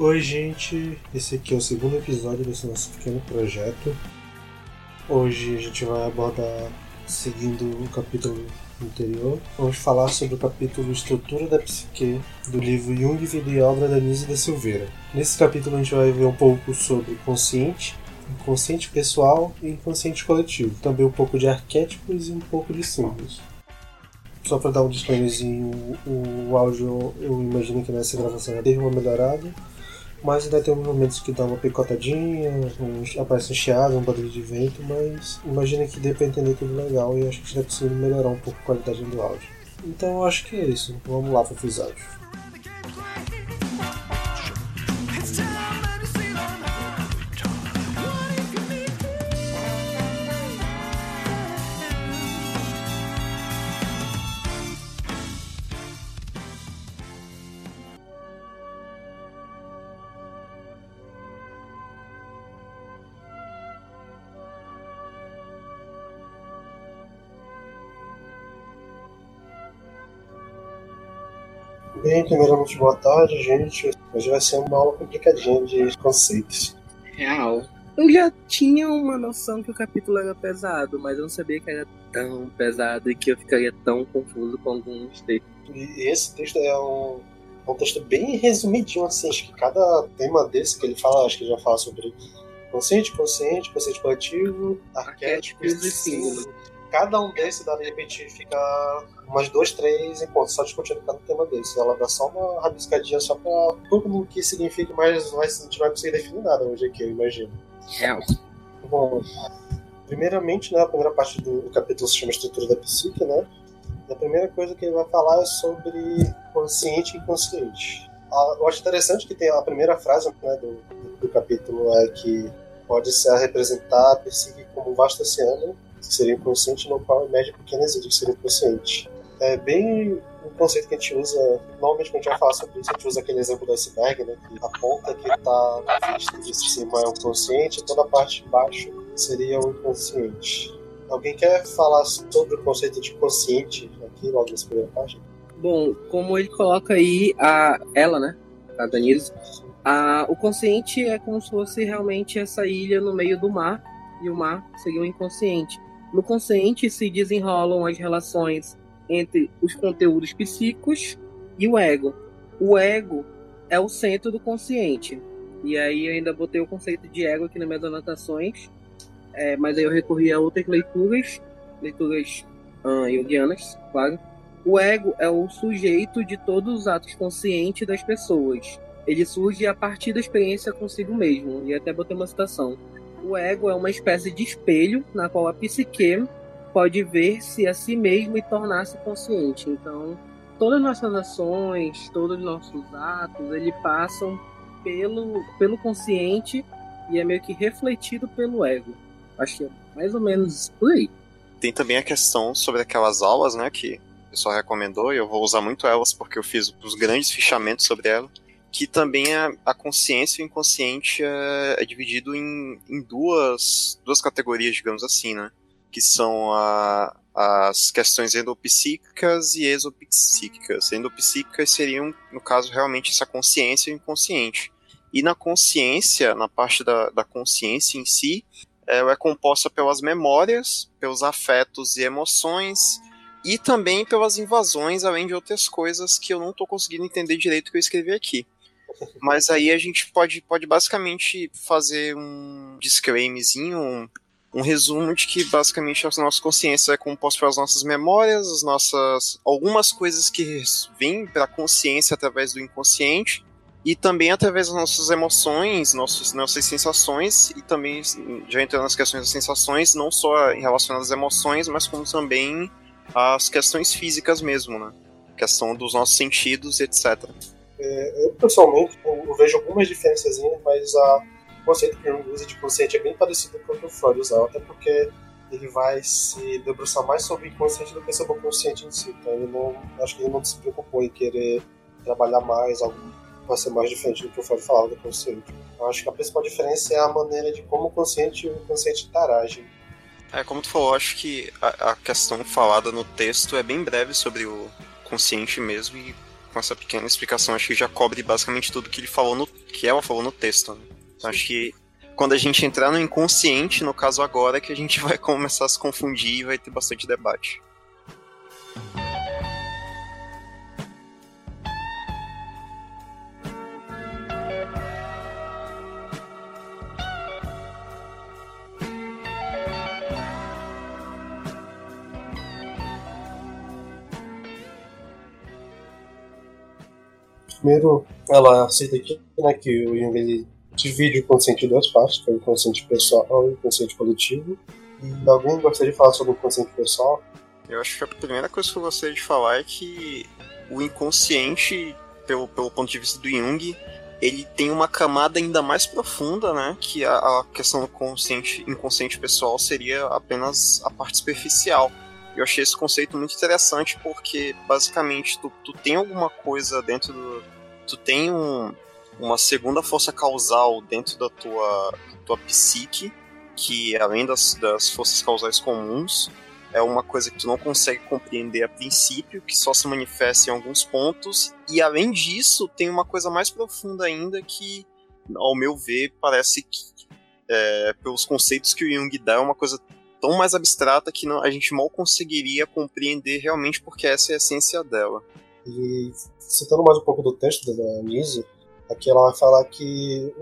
Oi, gente. Esse aqui é o segundo episódio desse nosso pequeno projeto. Hoje a gente vai abordar, seguindo o capítulo anterior, vamos falar sobre o capítulo Estrutura da Psique do livro Jung, Vida e Obra da Nise da Silveira. Nesse capítulo a gente vai ver um pouco sobre consciente, inconsciente pessoal e inconsciente coletivo. Também um pouco de arquétipos e um pouco de símbolos. Só para dar um disclaimerzinho, o, áudio eu imagino que nessa gravação já teve uma melhorada, mas ainda tem momentos que dá uma picotadinha, um, aparece um chiado, um barulho de vento, mas imagina que dê para entender tudo legal e acho que já conseguindo melhorar um pouco a qualidade do áudio. Então acho que é isso, vamos lá para o episódio. Bem, primeiramente, boa tarde, gente. Hoje vai ser uma aula complicadinha de conceitos. Real. Eu já tinha uma noção que o capítulo era pesado, mas eu não sabia que era tão pesado e que eu ficaria tão confuso com alguns textos. E esse texto é um, um texto bem resumidinho, assim. Acho que cada tema desse que ele fala, acho que ele já fala sobre consciente, consciente, consciente coletivo, arquétipos e símbolos cada um desses dá de repente fica umas dois, três encontros só discutindo cada tema desse. Ela dá só uma rabiscadinha só pra tudo o que significa, mas a gente vai conseguir definir nada hoje aqui, eu imagino. Real. Bom, primeiramente, né, a primeira parte do, do capítulo se chama Estrutura da Psique, né? E a primeira coisa que ele vai falar é sobre consciente e inconsciente. eu acho interessante que tem a primeira frase né, do, do capítulo é que pode-se representar a psique como um vasto oceano seria inconsciente, no qual emerge pequenas ilhas que seria inconsciente. É bem um conceito que a gente usa, normalmente quando a gente vai falar sobre isso, a gente usa aquele exemplo do iceberg, né, que a ponta que está vista de cima é o consciente, toda a parte de baixo seria o inconsciente. Alguém quer falar sobre o conceito de consciente aqui, logo nessa primeira parte? Bom, como ele coloca aí a ela, né, a Danise, a, o consciente é como se fosse realmente essa ilha no meio do mar, e o mar seria o inconsciente. No consciente se desenrolam as relações entre os conteúdos psíquicos e o ego. O ego é o centro do consciente. E aí eu ainda botei o conceito de ego aqui nas minhas anotações, é, mas aí eu recorri a outras leituras, leituras uh, yogianas, claro. O ego é o sujeito de todos os atos conscientes das pessoas. Ele surge a partir da experiência consigo mesmo. E até botei uma citação. O ego é uma espécie de espelho na qual a psique pode ver-se a si mesmo e tornar-se consciente. Então, todas as nossas ações, todos os nossos atos, eles passam pelo, pelo consciente e é meio que refletido pelo ego. Acho que é mais ou menos por aí. Tem também a questão sobre aquelas aulas, né, que o pessoal recomendou, e eu vou usar muito elas porque eu fiz os grandes fichamentos sobre ela que também a, a consciência e o inconsciente é, é dividido em, em duas, duas categorias, digamos assim, né? Que são a, as questões endopsíquicas e exopsíquicas. Endopsíquicas seriam, no caso, realmente essa consciência e o inconsciente. E na consciência, na parte da, da consciência em si, ela é composta pelas memórias, pelos afetos e emoções, e também pelas invasões, além de outras coisas que eu não estou conseguindo entender direito que eu escrevi aqui. Mas aí a gente pode, pode basicamente fazer um disclaimerzinho, um, um resumo de que basicamente a nossa consciência é composta pelas nossas memórias, as nossas algumas coisas que vêm para a consciência através do inconsciente e também através das nossas emoções, nossos, nossas sensações e também já entrando nas questões das sensações, não só em relação às emoções, mas como também as questões físicas mesmo, né? questão dos nossos sentidos, etc. É, eu, pessoalmente, eu vejo algumas diferenças, mas a, o conceito que Jung usa de consciente é bem parecido com o que o Freud usava, até porque ele vai se debruçar mais sobre o inconsciente do que sobre o consciente em si. Então, ele não, acho que ele não se preocupou em querer trabalhar mais algo para ser mais diferente do que o Freud falava do consciente. Eu acho que a principal diferença é a maneira de como o consciente e o inconsciente interagem. É, como tu falou, acho que a, a questão falada no texto é bem breve sobre o consciente mesmo e com essa pequena explicação, acho que já cobre basicamente tudo que ele falou no que ela falou no texto. Né? Então acho que quando a gente entrar no inconsciente, no caso agora, é que a gente vai começar a se confundir e vai ter bastante debate. Primeiro, ela aceita aqui né, que o Jung ele divide o consciente em duas partes, que é o inconsciente pessoal e o inconsciente coletivo. E alguém gostaria de falar sobre o inconsciente pessoal? Eu acho que a primeira coisa que eu gostaria de falar é que o inconsciente, pelo, pelo ponto de vista do Jung, ele tem uma camada ainda mais profunda, né? Que a, a questão do consciente, inconsciente pessoal seria apenas a parte superficial. Eu achei esse conceito muito interessante porque, basicamente, tu, tu tem alguma coisa dentro do. Tu tem um, uma segunda força causal dentro da tua, tua psique, que além das, das forças causais comuns, é uma coisa que tu não consegue compreender a princípio, que só se manifesta em alguns pontos, e além disso, tem uma coisa mais profunda ainda que, ao meu ver, parece que, é, pelos conceitos que o Jung dá, é uma coisa tão mais abstrata que não, a gente mal conseguiria compreender realmente porque essa é a essência dela. E citando mais um pouco do texto da Nise, aqui ela vai falar que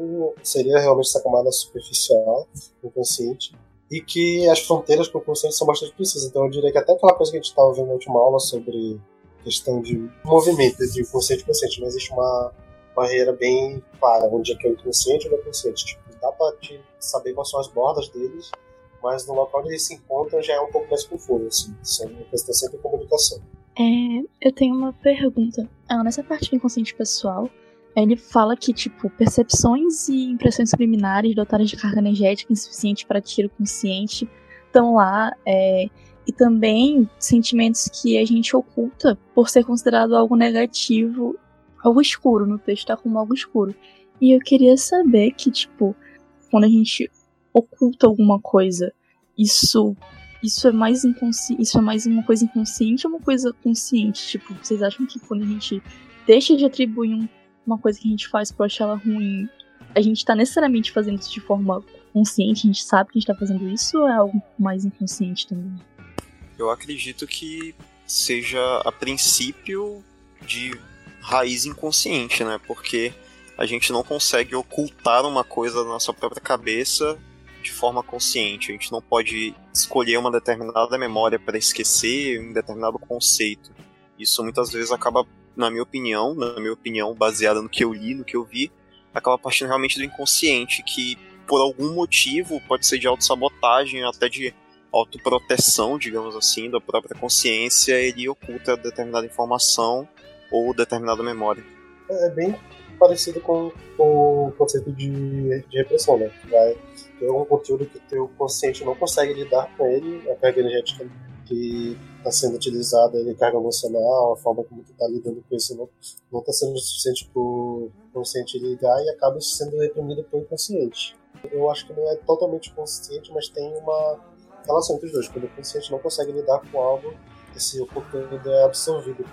seria realmente essa camada superficial, inconsciente, e que as fronteiras com o consciente são bastante precisas. Então eu diria que até aquela coisa que a gente estava vendo na última aula sobre questão de movimento entre consciente e consciente, não existe uma barreira bem clara, onde é que é o inconsciente e o inconsciente. Tipo, dá para saber quais são as bordas deles mas no local onde eles se encontram já é um pouco mais confuso, assim. São uma questão sempre de comunicação. É, eu tenho uma pergunta. Ah, nessa parte do inconsciente pessoal, ele fala que, tipo, percepções e impressões subliminares dotadas de carga energética insuficiente para tiro consciente estão lá, é, e também sentimentos que a gente oculta por ser considerado algo negativo, algo escuro, no texto está como algo escuro. E eu queria saber que, tipo, quando a gente oculta alguma coisa, isso isso é mais inconsciente, isso é mais uma coisa inconsciente ou uma coisa consciente? Tipo, vocês acham que quando a gente deixa de atribuir um, uma coisa que a gente faz pra achar ela ruim, a gente tá necessariamente fazendo isso de forma consciente, a gente sabe que a gente tá fazendo isso ou é algo mais inconsciente também? Eu acredito que seja a princípio de raiz inconsciente, né? Porque a gente não consegue ocultar uma coisa na nossa própria cabeça de forma consciente. A gente não pode escolher uma determinada memória para esquecer um determinado conceito. Isso muitas vezes acaba, na minha opinião, na minha opinião, baseada no que eu li, no que eu vi, acaba partindo realmente do inconsciente, que por algum motivo pode ser de autossabotagem, até de autoproteção, digamos assim, da própria consciência, ele oculta determinada informação ou determinada memória. É bem parecido com, o conceito de, de repressão, né? Vai ter algum conteúdo que o teu consciente não consegue lidar com ele, a carga energética que está sendo utilizada, a carga emocional, a forma como tu está lidando com isso não está sendo suficiente para o consciente ligar e acaba sendo reprimido pelo inconsciente. Eu acho que não é totalmente consciente, mas tem uma relação entre os dois. Quando o consciente não consegue lidar com algo, esse conteúdo é absorvido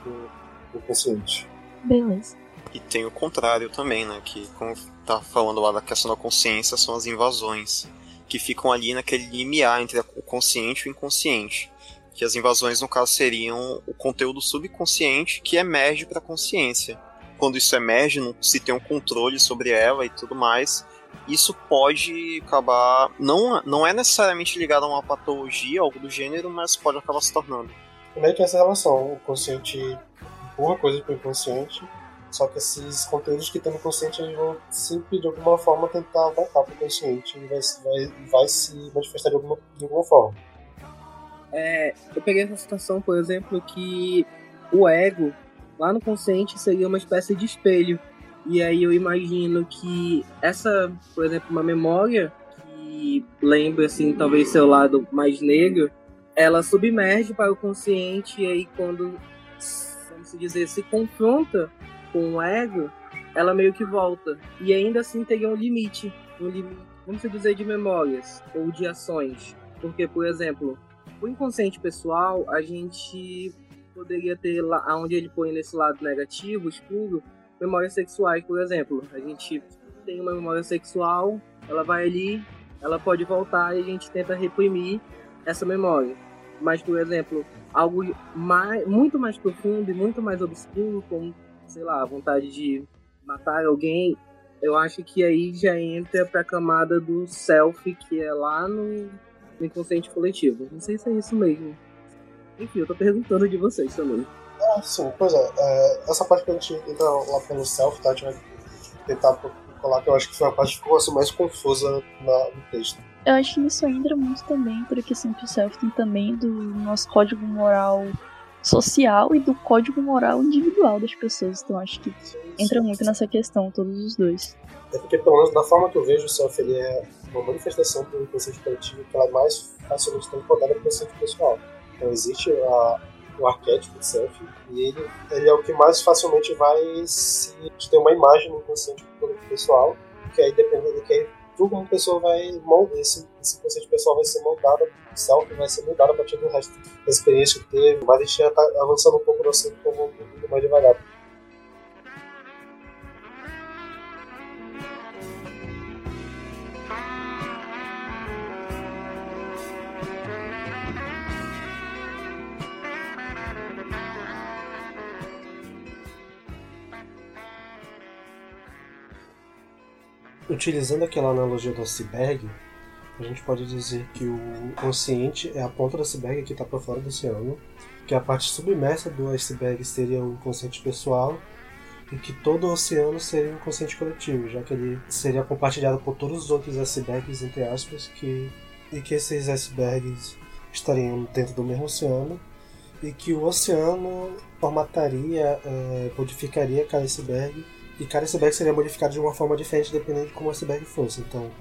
pelo consciente. Beleza. E tem o contrário também, né? Que, como tá falando lá da questão da consciência, são as invasões. Que ficam ali naquele limiar entre o consciente e o inconsciente. Que as invasões, no caso, seriam o conteúdo subconsciente que emerge para a consciência. Quando isso emerge, não se tem um controle sobre ela e tudo mais, isso pode acabar. Não, não é necessariamente ligado a uma patologia, algo do gênero, mas pode acabar se tornando. Como é que é essa relação? O consciente empurra coisas para o inconsciente só que esses conteúdos que tem no consciente eles vão sempre de alguma forma tentar voltar para o consciente e vai, vai, vai se manifestar de alguma, de alguma forma. É, eu peguei essa situação, por exemplo, que o ego lá no consciente seria uma espécie de espelho. E aí eu imagino que essa, por exemplo, uma memória que lembra assim, talvez seu lado mais negro, ela submerge para o consciente e aí quando, vamos dizer, se confronta com o ego, ela meio que volta. E ainda assim teria um limite, um limite, vamos dizer, de memórias ou de ações. Porque, por exemplo, o inconsciente pessoal, a gente poderia ter lá, onde ele põe nesse lado negativo, escuro, memórias sexuais, por exemplo. A gente tem uma memória sexual, ela vai ali, ela pode voltar e a gente tenta reprimir essa memória. Mas, por exemplo, algo mais, muito mais profundo e muito mais obscuro, como, sei lá, a vontade de matar alguém, eu acho que aí já entra para a camada do self, que é lá no, no inconsciente coletivo. Não sei se é isso mesmo. Enfim, eu tô perguntando de vocês também. Ah, sim, pois é. é essa parte que a gente entra lá pelo self, tá? A gente vai tentar colar, que eu acho que foi a parte que ficou assim, mais confusa na, no texto. Eu acho que isso entra muito também, porque sempre o self tem também do nosso código moral social e do código moral individual das pessoas. Então acho que entra muito nessa questão, todos os dois. É porque, pelo menos da forma que eu vejo, o self ele é uma manifestação do inconsciente coletivo que ela é mais facilmente transbordada para o inconsciente pessoal. Então existe a, o arquétipo de self e ele, ele é o que mais facilmente vai se ter uma imagem no inconsciente pessoal, que aí dependendo do que tu como pessoa vai esse, esse conceito pessoal vai ser moldado, o self vai ser moldado a partir do resto da experiência que teve, mas a gente já tá avançando um pouco no assunto, então vamos um mais devagar. Utilizando aquela analogia do iceberg, a gente pode dizer que o consciente é a ponta do iceberg que está para fora do oceano, que a parte submersa do iceberg seria o consciente pessoal e que todo o oceano seria um consciente coletivo, já que ele seria compartilhado por todos os outros icebergs, entre aspas, que, e que esses icebergs estariam dentro do mesmo oceano e que o oceano formataria, é, modificaria cada iceberg e cada iceberg seria modificado de uma forma diferente dependendo de como o iceberg fosse. Então,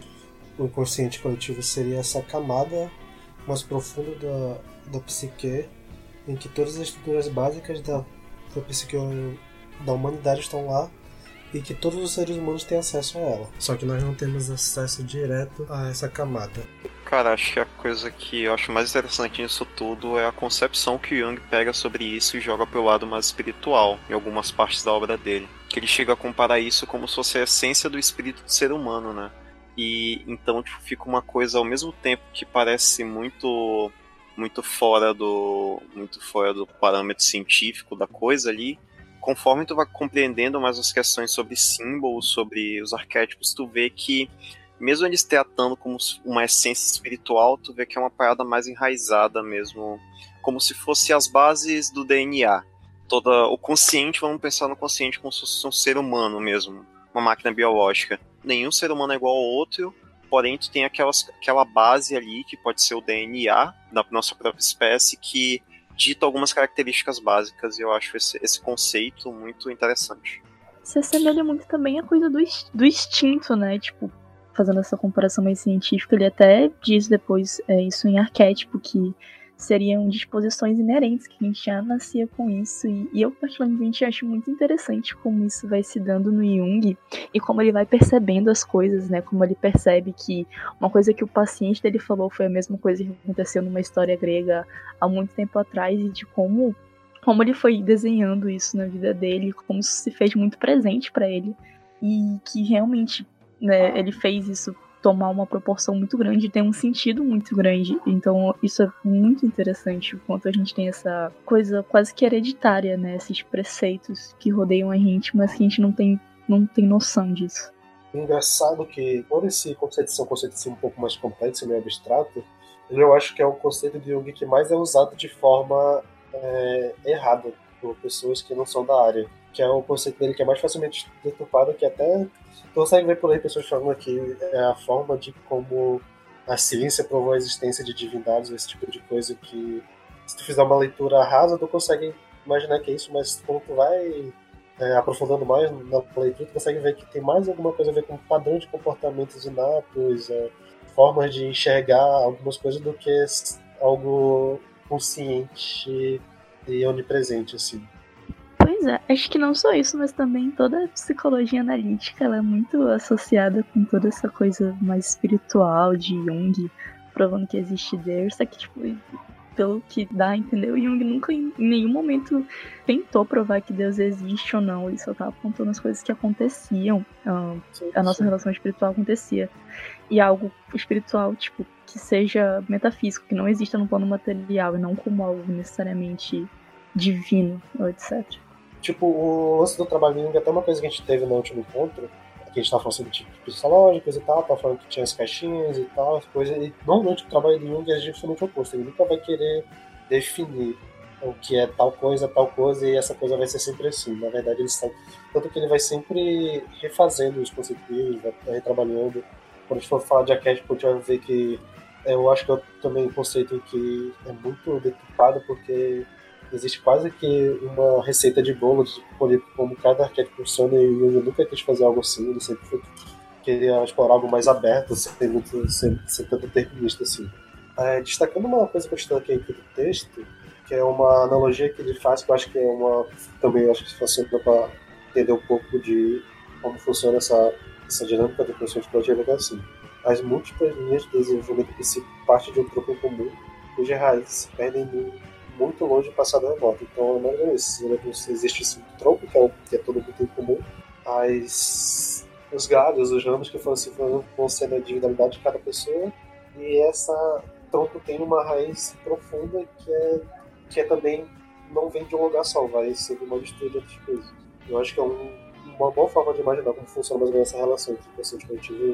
o inconsciente coletivo seria essa camada mais profunda da, da psique, em que todas as estruturas básicas da, da psique da humanidade estão lá e que todos os seres humanos têm acesso a ela. Só que nós não temos acesso direto a essa camada. Cara, acho que a coisa que eu acho mais interessante nisso tudo é a concepção que Jung pega sobre isso e joga pro lado mais espiritual em algumas partes da obra dele. Que ele chega a comparar isso como se fosse a essência do espírito do ser humano, né? E então tipo, fica uma coisa ao mesmo tempo que parece muito muito fora do muito fora do parâmetro científico da coisa ali, conforme tu vai compreendendo mais as questões sobre símbolos, sobre os arquétipos, tu vê que mesmo eles tratando como uma essência espiritual, tu vê que é uma parada mais enraizada mesmo, como se fosse as bases do DNA. Toda o consciente, vamos pensar no consciente como se fosse um ser humano mesmo, uma máquina biológica. Nenhum ser humano é igual ao outro, porém tu tem aquelas, aquela base ali que pode ser o DNA da nossa própria espécie que dita algumas características básicas e eu acho esse, esse conceito muito interessante. Se assemelha muito também a coisa do, do instinto, né? Tipo, fazendo essa comparação mais científica, ele até diz depois é, isso em arquétipo, que seriam disposições inerentes, que a gente já nascia com isso. E, e, eu, particularmente, acho muito interessante como isso vai se dando no Jung e como ele vai percebendo as coisas, né? Como ele percebe que uma coisa que o paciente dele falou foi a mesma coisa que aconteceu numa história grega há muito tempo atrás e de como. Como ele foi desenhando isso na vida dele, como isso se fez muito presente para ele, e que realmente né, ele fez isso tomar uma proporção muito grande, tem um sentido muito grande. Então, isso é muito interessante, o quanto a gente tem essa coisa quase que hereditária, né? Esses preceitos que rodeiam a gente, mas que a gente não tem, não tem noção disso. Engraçado que, por esse conceito ser um conceito assim, um pouco mais complexo, meio abstrato, eu acho que é o conceito de Jung que mais é usado de forma é, errada por pessoas que não são da área. Que é o conceito dele que é mais facilmente deturpado, que até Tu consegue ver por aí pessoas falando que é a forma de como a ciência provou a existência de divindades, esse tipo de coisa que se tu fizer uma leitura rasa, tu consegue imaginar que é isso, mas quando tu vai é, aprofundando mais na leitura, tu consegue ver que tem mais alguma coisa a ver com padrão de comportamentos inatos, é, formas de enxergar algumas coisas do que algo consciente e onipresente, assim. Pois é, acho que não só isso, mas também toda a psicologia analítica ela é muito associada com toda essa coisa mais espiritual de Jung, provando que existe Deus, só que tipo, pelo que dá o Jung nunca em nenhum momento tentou provar que Deus existe ou não. Ele só estava apontando as coisas que aconteciam. Uh, a nossa relação espiritual acontecia. E algo espiritual, tipo, que seja metafísico, que não exista no plano material e não como algo necessariamente divino ou etc. Tipo, o lance do trabalho Jung é até uma coisa que a gente teve no último encontro, que a gente tava falando sobre tipos psicológicos e tal, tava falando que tinha as caixinhas e tal, as coisas. E normalmente o trabalho do Jung é justamente o oposto. Ele nunca vai querer definir o que é tal coisa, tal coisa, e essa coisa vai ser sempre assim. Na verdade, ele está. Tanto que ele vai sempre refazendo os conceitos vai retrabalhando. Quando a gente for falar de arquétipo, a gente vai ver que eu acho que é também um conceito que é muito deturpado, porque existe quase que uma receita de bolo de como cada arquétipo funciona e eu nunca quis fazer algo assim, ele sempre foi, queria explorar algo mais aberto, sem, muito, sem, sem tanto determinista assim. É, destacando uma coisa que eu destaquei aqui do texto, que é uma analogia que ele faz, que eu acho que é uma. também acho que funciona para entender um pouco de como funciona essa, essa dinâmica do conceito de projeto é assim. As múltiplas linhas de desenvolvimento que partem de um tronco comum, cujas raízes se perdem no muito longe do passado remoto. Então, mais ou menos, existe esse tronco, que é, o, que é todo mundo em comum, as, os galhos, os ramos que foram, se vão sendo a individualidade de cada pessoa, e essa tronco tem uma raiz profunda que é, que é também não vem de um lugar só, vai ser uma mistura de outras coisas. Eu acho que é um, uma boa forma de imaginar como funciona mais ou menos essa relação entre o consciente coletivo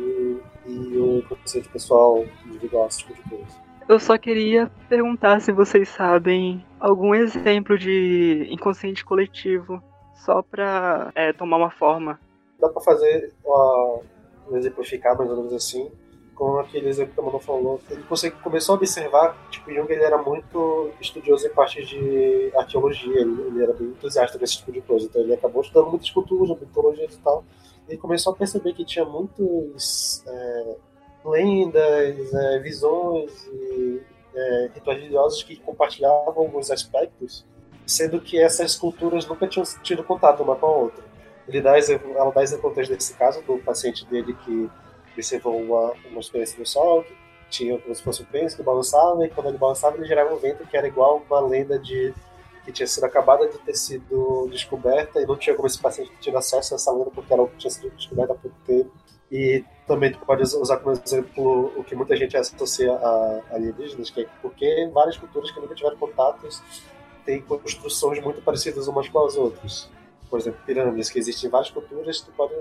e, e o consciente pessoal individual, esse tipo de coisa. Eu só queria perguntar se vocês sabem algum exemplo de inconsciente coletivo, só para é, tomar uma forma. Dá para fazer uh, exemplificar mais ou menos assim, com aquele exemplo que a Manu falou. Ele consegue, começou a observar, tipo, Jung ele era muito estudioso em parte de arqueologia, ele, ele era bem entusiasta desse tipo de coisa, então ele acabou estudando muita escultura, mitologia e tal. E começou a perceber que tinha muitos é, lendas, é, visões e é, rituais religiosos que compartilhavam alguns aspectos, sendo que essas culturas nunca tinham tido contato uma com a outra. Ele dá exemplo, ela dá exemplo desse caso do paciente dele que observou uma, uma experiência no sol, que tinha como se fosse um pênis que balançava, e quando ele balançava ele gerava um vento que era igual uma lenda de que tinha sido acabada de ter sido descoberta e não tinha como esse paciente ter acesso a essa lenda porque que tinha sido descoberta há pouco tempo. E também tu pode usar como exemplo o que muita gente associa a alienígenas, que é porque várias culturas que nunca tiveram contatos têm construções muito parecidas umas com as outras. Por exemplo, pirâmides, que existem em várias culturas, tu pode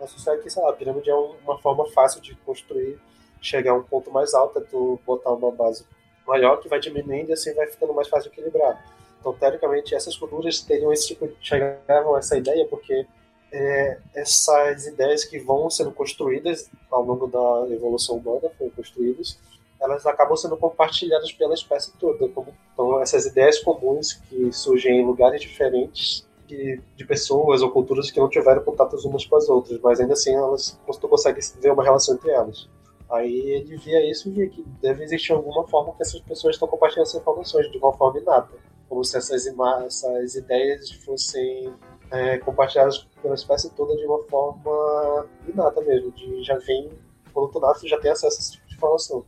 associar que, sei lá, a pirâmide é uma forma fácil de construir, chegar a um ponto mais alto, é tu botar uma base maior que vai diminuindo e assim vai ficando mais fácil de equilibrar. Então, teoricamente, essas culturas teriam esse tipo chegavam a essa ideia porque é, essas ideias que vão sendo construídas ao longo da evolução humana, foram construídas, elas acabam sendo compartilhadas pela espécie toda. Então, essas ideias comuns que surgem em lugares diferentes de, de pessoas ou culturas que não tiveram contatos umas com as outras, mas ainda assim elas, tu consegue ver uma relação entre elas. Aí ele via isso e via que deve existir alguma forma que essas pessoas estão compartilhando essas informações de uma forma inata, como se essas, essas ideias fossem é, compartilhadas pela espécie toda de uma forma inata mesmo, de já vem, quando tu nasce, já tem acesso a esse tipo de informação.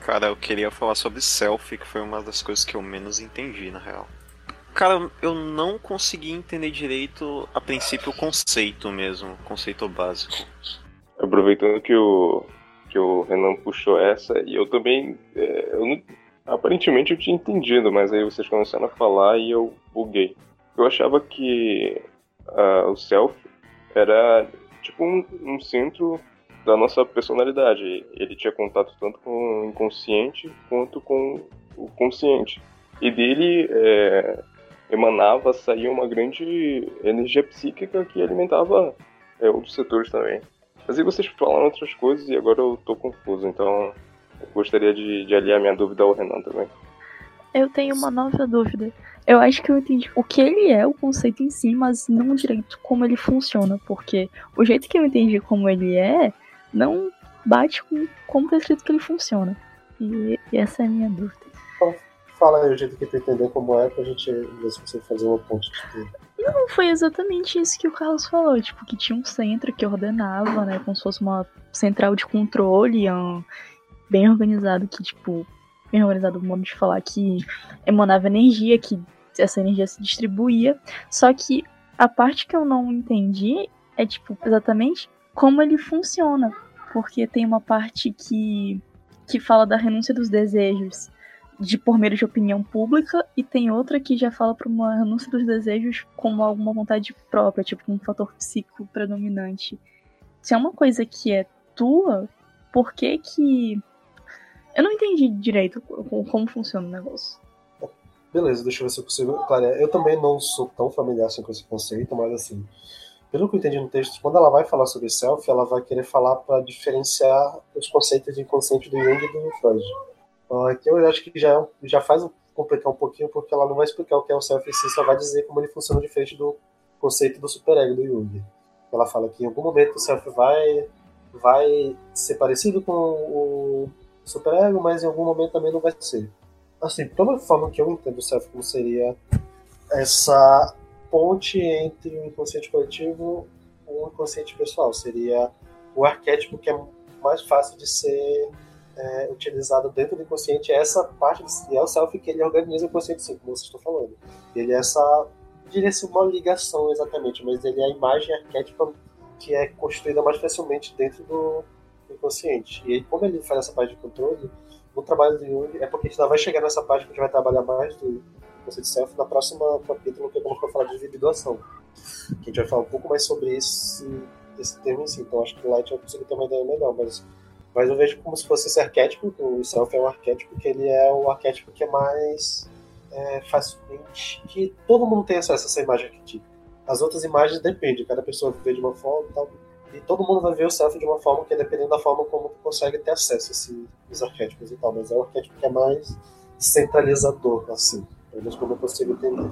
Cara, eu queria falar sobre selfie, que foi uma das coisas que eu menos entendi, na real. Cara, eu não consegui entender direito, a princípio, o conceito mesmo, o conceito básico. Aproveitando que o, que o Renan puxou essa, e eu também. É, eu não, aparentemente eu tinha entendido, mas aí vocês começaram a falar e eu buguei. Eu achava que uh, o self era tipo um, um, centro da nossa personalidade. Ele tinha contato tanto com o inconsciente quanto com o consciente. E dele é, emanava, saía uma grande energia psíquica que alimentava é, outros setores também. Mas aí vocês falaram outras coisas e agora eu tô confuso, então eu gostaria de, de aliar minha dúvida ao Renan também. Eu tenho uma nova dúvida. Eu acho que eu entendi o que ele é, o conceito em si, mas não direito como ele funciona, porque o jeito que eu entendi como ele é não bate com como tá escrito que ele funciona. E, e essa é a minha dúvida. Fala aí o jeito que tu entendeu como é, pra gente ver se você fazer uma ponte. Não, foi exatamente isso que o Carlos falou, tipo, que tinha um centro que ordenava, né, como se fosse uma central de controle um, bem organizado, que, tipo, organizado o modo de falar que emanava energia, que essa energia se distribuía. Só que a parte que eu não entendi é, tipo, exatamente como ele funciona. Porque tem uma parte que, que fala da renúncia dos desejos de por meio de opinião pública e tem outra que já fala para uma renúncia dos desejos como alguma vontade própria, tipo um fator psíquico predominante. Se é uma coisa que é tua, por que que eu não entendi direito como funciona o negócio. Beleza, deixa eu ver se eu consigo. Eu também não sou tão familiar assim, com esse conceito, mas assim, pelo que eu entendi no texto, quando ela vai falar sobre self, ela vai querer falar para diferenciar os conceitos de inconsciente do Jung e do Freud. Aqui eu acho que já, já faz complicar um pouquinho, porque ela não vai explicar o que é o self em si, só vai dizer como ele funciona diferente do conceito do superego do Jung. Ela fala que em algum momento o self vai, vai ser parecido com o superego, mas em algum momento também não vai ser. Assim, pela forma que eu entendo o self como seria essa ponte entre o inconsciente coletivo e o inconsciente pessoal. Seria o arquétipo que é mais fácil de ser é, utilizado dentro do inconsciente é essa parte que é o self que ele organiza o inconsciente sim, como vocês estão falando. Ele é essa, diria assim, uma ligação exatamente, mas ele é a imagem arquétipa que é construída mais facilmente dentro do inconsciente. E aí, como ele faz essa parte de controle, o trabalho do Jung é porque a gente ainda vai chegar nessa parte que a gente vai trabalhar mais do conceito de self na próxima capítulo, que eu falar de individuação. Que a gente vai falar um pouco mais sobre esse, esse termo em si. Então, acho que o Light vai conseguir ter uma ideia melhor, mas mas eu vejo como se fosse esse arquétipo, o self é um arquétipo que ele é o arquétipo que é mais é, facilmente. que todo mundo tem acesso a essa imagem arquetípica. As outras imagens dependem, cada pessoa vê de uma forma e tal. E todo mundo vai ver o self de uma forma que é dependendo da forma como tu consegue ter acesso a esses arquétipos e tal. Mas é um arquétipo que é mais centralizador, assim. Pelo menos como eu consigo entender.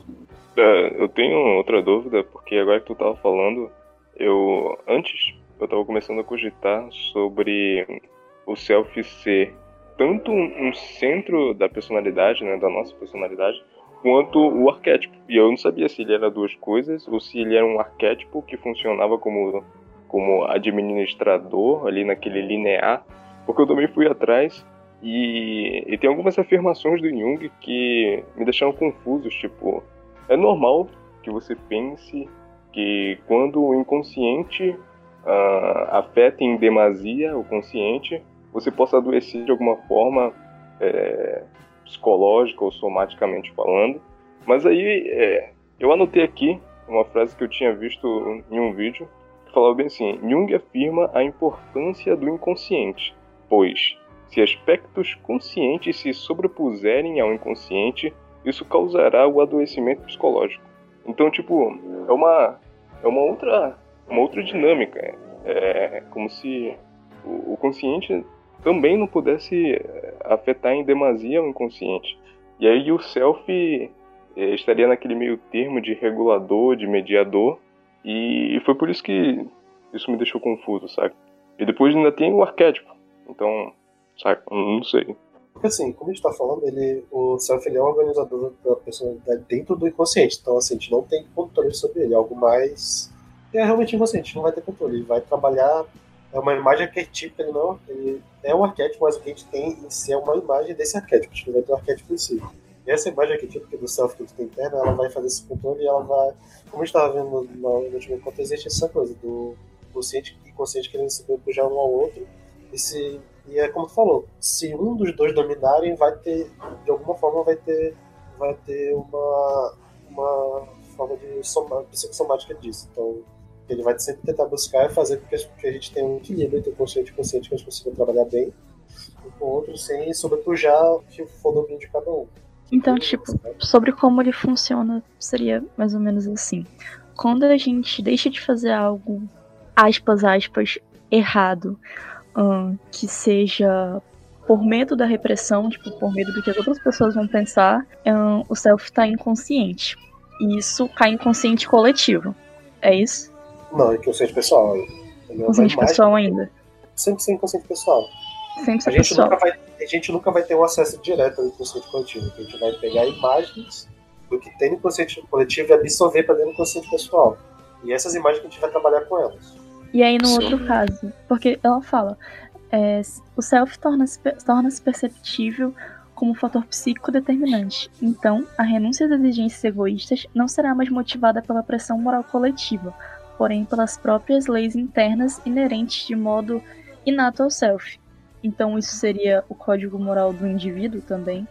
É, eu tenho outra dúvida, porque agora que tu tava falando, eu antes eu estava começando a cogitar sobre o self ser tanto um centro da personalidade, né, da nossa personalidade, quanto o arquétipo. E eu não sabia se ele era duas coisas ou se ele era um arquétipo que funcionava como como administrador ali naquele linear, porque eu também fui atrás e, e tem algumas afirmações do Jung que me deixaram confusos, tipo, é normal que você pense que quando o inconsciente uh, afeta em demasia o consciente, você possa adoecer de alguma forma é, psicológica ou somaticamente falando. Mas aí é, eu anotei aqui uma frase que eu tinha visto em um vídeo falava bem assim: Jung afirma a importância do inconsciente, pois se aspectos conscientes se sobrepuserem ao inconsciente, isso causará o adoecimento psicológico. Então, tipo, é uma é uma outra uma outra dinâmica. É como se o, consciente também não pudesse é, afetar em demasia o inconsciente. E aí o self é, estaria naquele meio termo de regulador, de mediador, e foi por isso que isso me deixou confuso, sabe? E depois ainda tem o arquétipo, então, sabe? Não sei. Porque assim, como a gente tá falando, ele, o self ele é um organizador da personalidade dentro do inconsciente, então assim, a gente não tem controle sobre ele, é algo mais é realmente gente não vai ter controle. Ele vai trabalhar. É uma imagem arquetípica, ele não. Ele é um arquétipo, mas o que a gente tem em si é uma imagem desse arquétipo. A gente não vai ter um arquétipo em si. E essa imagem arquetípica do self que a tem interna, ela vai fazer esse controle e ela vai. Como a gente estava vendo no, no último encontro, existe essa coisa do consciente e inconsciente querendo se pujar um ao outro. E, se, e é como tu falou, se um dos dois dominarem, vai ter, de alguma forma, vai ter, vai ter uma, uma forma de soma, psicossomática disso. Então, ele vai sempre tentar buscar e fazer com que a gente tenha um equilíbrio entre o consciente e o consciente, que a gente consiga trabalhar bem um com o outro, sem sobrepujar o que for domínio de cada um. Então, tipo, sobre como ele funciona, seria mais ou menos assim. Quando a gente deixa de fazer algo, aspas, aspas, errado, um, que seja por medo da repressão, tipo, por medo do que as outras pessoas vão pensar, um, o self está inconsciente. E isso cai inconsciente coletivo. É isso? Não, inconsciente pessoal. Inconsciente pessoal ainda. Sempre sem inconsciente pessoal. Sempre a gente, pessoal. Nunca vai, a gente nunca vai ter um acesso direto ao inconsciente coletivo. A gente vai pegar imagens do que tem no inconsciente coletivo e absorver para dentro do inconsciente pessoal. E essas imagens que a gente vai trabalhar com elas. E aí, no Sim. outro caso, porque ela fala, é, o self torna-se torna -se perceptível como fator psíquico determinante. Então, a renúncia das exigências egoístas não será mais motivada pela pressão moral coletiva, porém pelas próprias leis internas inerentes de modo inato ao self. Então, isso seria o código moral do indivíduo também?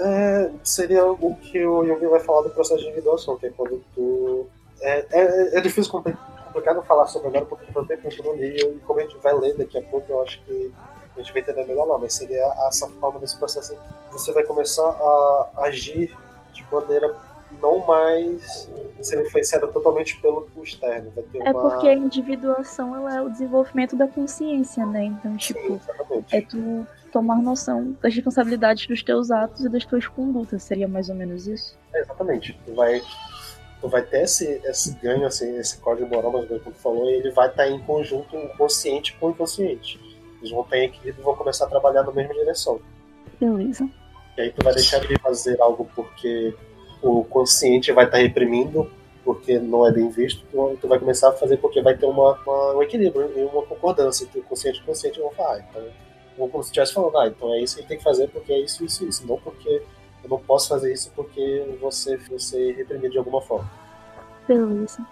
É, seria o que o Jung vai falar do processo de individuação, que é quando tu. É, é, é difícil, complicado falar sobre agora porque não tem tempo no livro e como a gente vai ler daqui a pouco, eu acho que a gente vai entender melhor mas seria essa forma desse processo. Você vai começar a agir de maneira não mais ser influenciada totalmente pelo externo. é porque a individuação ela é o desenvolvimento da consciência, né? Então, tipo, Sim, é tu tomar noção das responsabilidades dos teus atos e das tuas condutas. Seria mais ou menos isso? É, exatamente. Tu vai, tu vai ter esse, esse ganho, assim, esse código moral, mas como tu falou, e ele vai estar em conjunto o consciente com o inconsciente. Eles vão ter equilíbrio e vão começar a trabalhar na mesma direção. Beleza. E aí tu vai deixar de fazer algo porque o consciente vai estar reprimindo porque não é bem visto, tu, tu vai começar a fazer porque vai ter uma, uma um equilíbrio e uma concordância entre o consciente e o consciente vão falar, ah, então como se estivesse falando, ah, então é isso que tem que fazer porque é isso, isso, isso, não porque eu não posso fazer isso porque você você reprimido de alguma forma. Beleza.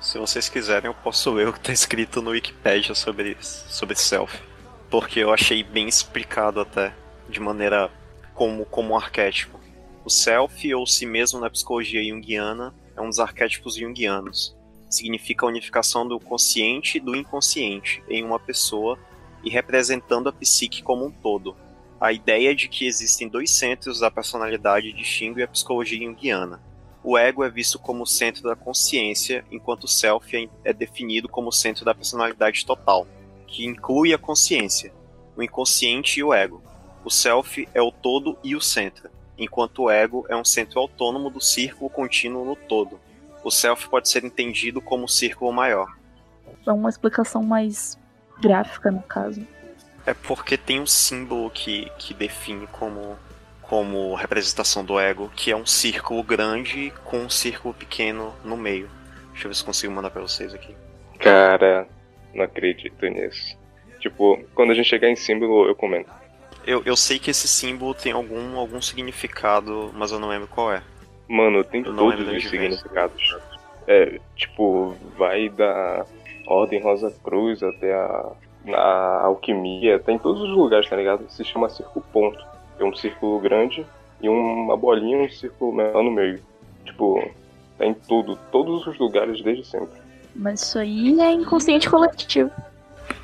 Se vocês quiserem, eu posso ler o que está escrito no Wikipedia sobre, sobre self. Porque eu achei bem explicado até, de maneira como, como um arquétipo. O self, ou si mesmo na psicologia junguiana, é um dos arquétipos junguianos. Significa a unificação do consciente e do inconsciente em uma pessoa e representando a psique como um todo. A ideia de que existem dois centros da personalidade distingue a psicologia junguiana. O ego é visto como o centro da consciência, enquanto o self é, é definido como o centro da personalidade total, que inclui a consciência, o inconsciente e o ego. O self é o todo e o centro, enquanto o ego é um centro autônomo do círculo contínuo no todo. O self pode ser entendido como o círculo maior. É uma explicação mais gráfica, no caso. É porque tem um símbolo que, que define como, como representação do ego, que é um círculo grande com um círculo pequeno no meio. Deixa eu ver se consigo mandar pra vocês aqui. Cara, não acredito nisso. Tipo, quando a gente chegar em símbolo, eu comento. Eu, eu sei que esse símbolo tem algum, algum significado, mas eu não lembro qual é. Mano, tem todos os significados. É, tipo, vai da Ordem Rosa Cruz, até a, a alquimia, tem todos os lugares, tá ligado? Se chama círculo ponto. É um círculo grande e uma bolinha um círculo menor no meio. Tipo, tem tudo, todos os lugares desde sempre. Mas isso aí é inconsciente coletivo.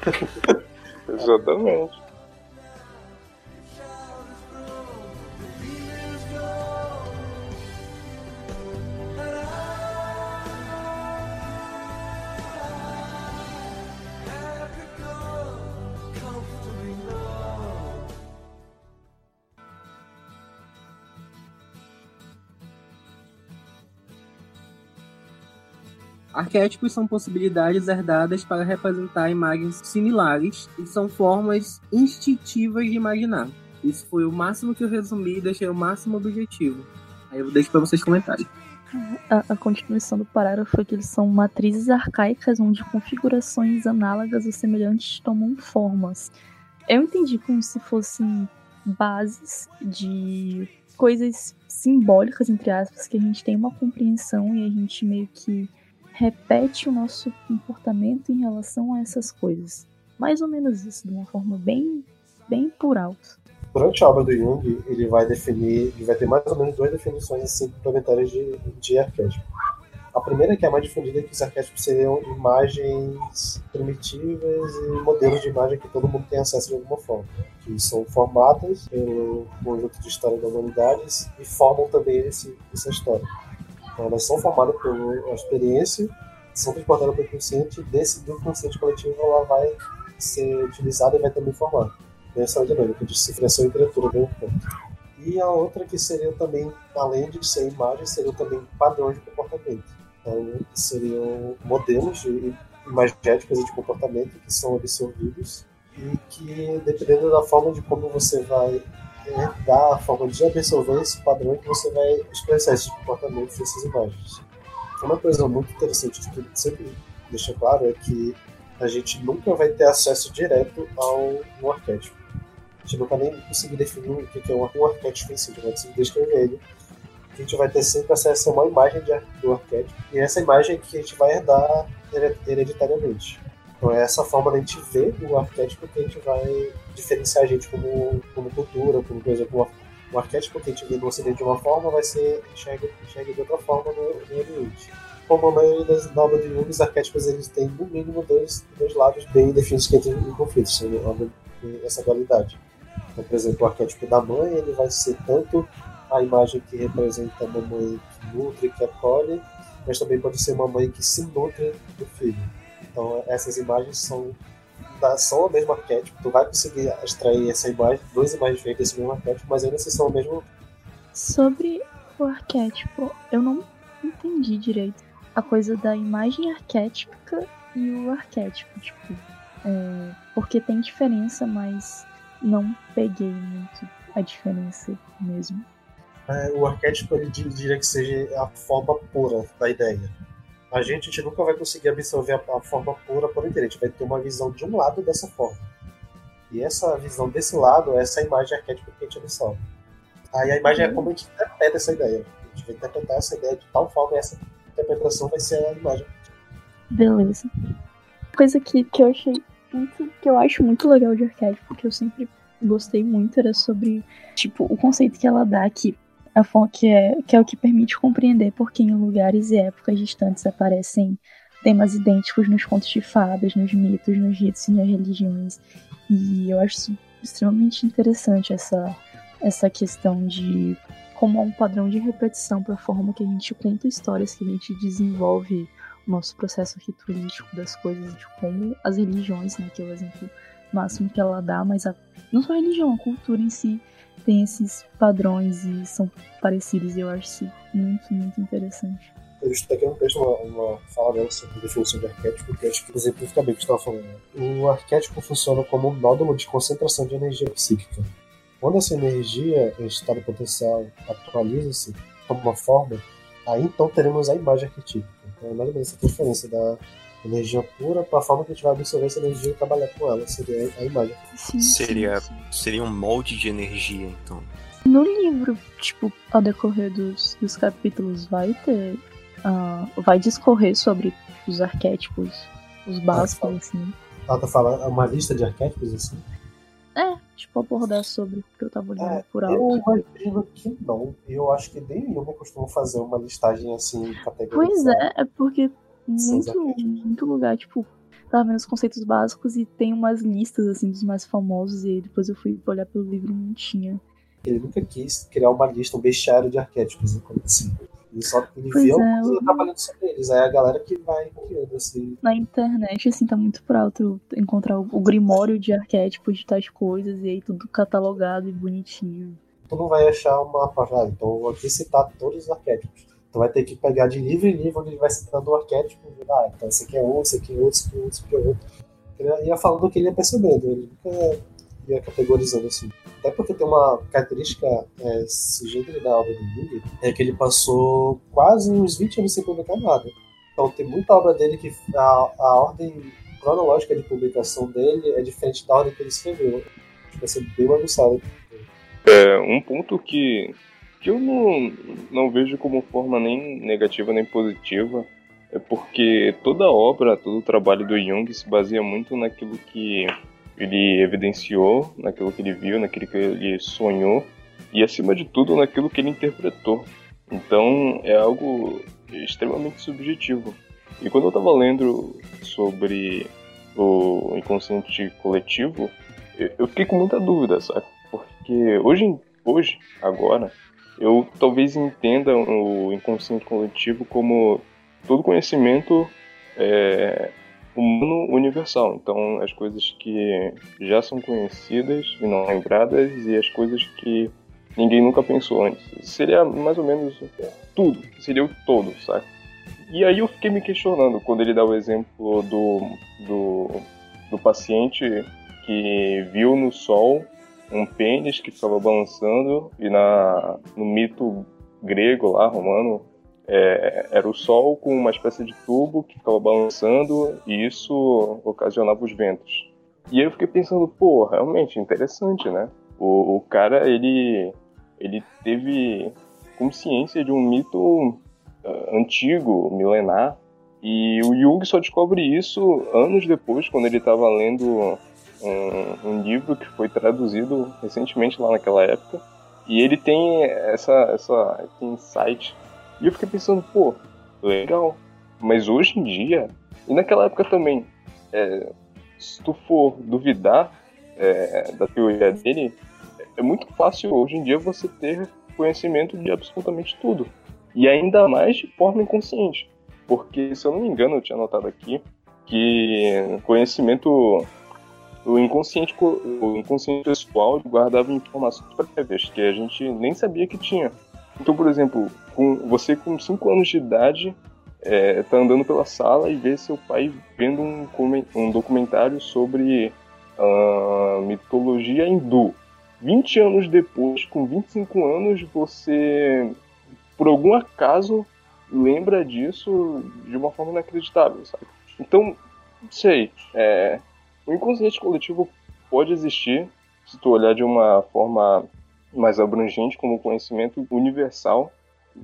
Exatamente. Arquétipos são possibilidades herdadas para representar imagens similares e são formas instintivas de imaginar. Isso foi o máximo que eu resumi e deixei o máximo objetivo. Aí eu deixo para vocês comentarem. A, a, continuação do parágrafo é que eles são matrizes arcaicas onde configurações análogas ou semelhantes tomam formas. Eu entendi como se fossem bases de coisas simbólicas, entre aspas, que a gente tem uma compreensão e a gente meio que repete o nosso comportamento em relação a essas coisas. Mais ou menos isso, de uma forma bem, bem por alto. Durante a obra do Jung, ele vai definir, ele vai ter mais ou menos duas definições assim, complementares de, de arquétipo. A primeira, que é a mais difundida, é que os arquétipos seriam imagens primitivas e modelos de imagem que todo mundo tem acesso de alguma forma, que são formadas pelo conjunto de história da humanidade e formam também esse, essa história. Elas são formadas pela experiência, são transportadas para o inconsciente, desse do inconsciente coletivo ela vai ser utilizada e vai também formar. Essa é a dinâmica de cifração e criatura bem ponto. E a outra que seria também, além de ser imagens, seriam também padrões de comportamento. Então, seriam modelos de imagéticos de comportamento que são absorvidos e que, dependendo da forma de como você vai dar a forma de absorver esse padrão que você vai expressar esses comportamentos dessas imagens. Uma coisa muito interessante que sempre deixa claro é que a gente nunca vai ter acesso direto ao um arquétipo. A gente nunca nem conseguiu definir o que é um, um arquétipo em si, a gente vai conseguir descrever ele. A gente vai ter sempre acesso a uma imagem de, do arquétipo, e essa imagem que a gente vai herdar hereditariamente. Então é essa forma da gente ver o arquétipo que a gente vai diferenciar a gente como, como cultura, como, por exemplo, o arquétipo que a gente vê no Ocidente de uma forma vai ser enxerga, enxerga de outra forma no, no Oriente. Como a maioria das novas de Jung, os arquétipos eles têm no mínimo dois, dois lados bem definidos que entram em conflito, essa dualidade. Então, por exemplo, o arquétipo da mãe ele vai ser tanto a imagem que representa a mamãe que nutre, que acolhe, mas também pode ser uma mãe que se nutre do filho. Então, essas imagens são da, são o mesmo arquétipo, tu vai conseguir extrair essa imagem, duas imagens diferentes desse mesmo arquétipo, mas ainda assim são o mesmo. Sobre o arquétipo, eu não entendi direito a coisa da imagem arquétipica e o arquétipo, tipo, é, porque tem diferença, mas não peguei muito a diferença mesmo. É, o arquétipo ele diria que seja a forma pura da ideia a gente, a gente nunca vai conseguir absorver a, a, forma pura por inteiro. A gente vai ter uma visão de um lado dessa forma. E essa visão desse lado é essa imagem arquétipa que a gente absorve. Aí a imagem é uhum. como a gente interpreta essa ideia. A gente vai interpretar essa ideia de tal forma e essa interpretação vai ser a imagem. Beleza. Coisa que, que eu achei muito, que eu acho muito legal de arquétipo, que eu sempre gostei muito, era sobre, tipo, o conceito que ela dá que a fonte que é, que é o que permite compreender por que em lugares e épocas distantes aparecem temas idênticos nos contos de fadas, nos mitos, nos ritos e nas religiões. E eu acho extremamente interessante essa, essa questão de como há um padrão de repetição para a forma que a gente conta histórias, que a gente desenvolve o nosso processo ritualístico das coisas, de como as religiões, né, que é o exemplo máximo que ela dá, mas a, não só a religião, a cultura em si tem esses padrões e são parecidos. Eu acho muito, muito interessante. Eu aqui um texto, uma, uma fala dela sobre a definição de arquétipo, que acho que exemplifica bem o que estava falando. O arquétipo funciona como um nódulo de concentração de energia psíquica. Quando essa energia em estado potencial atualiza-se como uma forma, aí então teremos a imagem arquetípica. Então é mais ou menos essa diferença da energia pura para a forma que a gente vai absorver essa energia e trabalhar com ela. Seria a imagem. Sim, seria, sim, sim. seria um molde de energia, então. No livro, tipo, ao decorrer dos, dos capítulos, vai ter. Uh, vai discorrer sobre os arquétipos, os básicos, ah, assim. Ela tá falando uma lista de arquétipos, assim? É, tipo, abordar sobre o que eu tava olhando é, por alto. Eu imagino que não. Eu acho que nem eu costumo fazer uma listagem assim categórica. Pois é, é porque muito, muito lugar, tipo, tava vendo os conceitos básicos e tem umas listas, assim, dos mais famosos, e depois eu fui olhar pelo livro e não tinha. Ele nunca quis criar uma lista, um bestiário de arquétipos, né, assim. Ele só ele pois viu é, eu... trabalhando sobre eles. Aí é a galera que vai criando, assim. Na internet, assim, tá muito por alto encontrar o grimório de arquétipos de tais coisas, e aí tudo catalogado e bonitinho. Tu não vai achar uma página, ah, então eu vou aqui citar todos os arquétipos. Tu vai ter que pegar de livro em livro onde ele vai citando o arquétipo. Ah, então esse aqui é um, esse aqui é outro, esse aqui é outro, esse aqui é outro. Ele ia falando o que ele ia percebendo, ele nunca ia categorizando assim. Até porque tem uma característica é, sujeita da obra do Jung, é que ele passou quase uns 20 anos sem publicar nada. Então tem muita obra dele que a, a ordem cronológica de publicação dele é diferente da ordem que ele escreveu. Vai ser bem bagunçado. É, um ponto que que eu não, não vejo como forma nem negativa nem positiva, é porque toda obra, todo o trabalho do Jung se baseia muito naquilo que ele evidenciou, naquilo que ele viu, naquilo que ele sonhou e, acima de tudo, naquilo que ele interpretou. Então é algo extremamente subjetivo. E quando eu estava lendo sobre o inconsciente coletivo, eu fiquei com muita dúvida, sabe? Porque hoje, hoje agora, eu talvez entenda o inconsciente coletivo como todo conhecimento é, humano universal. Então, as coisas que já são conhecidas e não lembradas e as coisas que ninguém nunca pensou antes. Seria mais ou menos tudo, seria o todo, sabe? E aí eu fiquei me questionando quando ele dá o exemplo do, do, do paciente que viu no sol um pênis que ficava balançando e na, no mito grego lá, romano, é, era o sol com uma espécie de tubo que ficava balançando e isso ocasionava os ventos. E eu fiquei pensando, pô, realmente interessante, né? O, o cara, ele, ele teve consciência de um mito uh, antigo, milenar, e o Jung só descobre isso anos depois, quando ele estava lendo um, um, livro que foi traduzido recentemente lá naquela época. E ele tem essa, essa esse insight. E eu fiquei pensando, pô, legal. Mas hoje em dia, e naquela época também, é, se tu for duvidar é, da teoria dele, é muito fácil hoje em dia você ter conhecimento de absolutamente tudo. E ainda mais de forma inconsciente. Porque, se eu não me engano, eu tinha notado aqui que conhecimento. O inconsciente, o inconsciente pessoal guardava informações prévias que a gente nem sabia que tinha. Então, por exemplo, com, você com 5 anos de idade é, tá andando pela sala e vê seu pai vendo um, um documentário sobre uh, mitologia hindu. 20 anos depois, com 25 anos, você, por algum acaso, lembra disso de uma forma inacreditável, sabe? Então, não sei, é, o inconsciente coletivo pode existir se tu olhar de uma forma mais abrangente como conhecimento universal,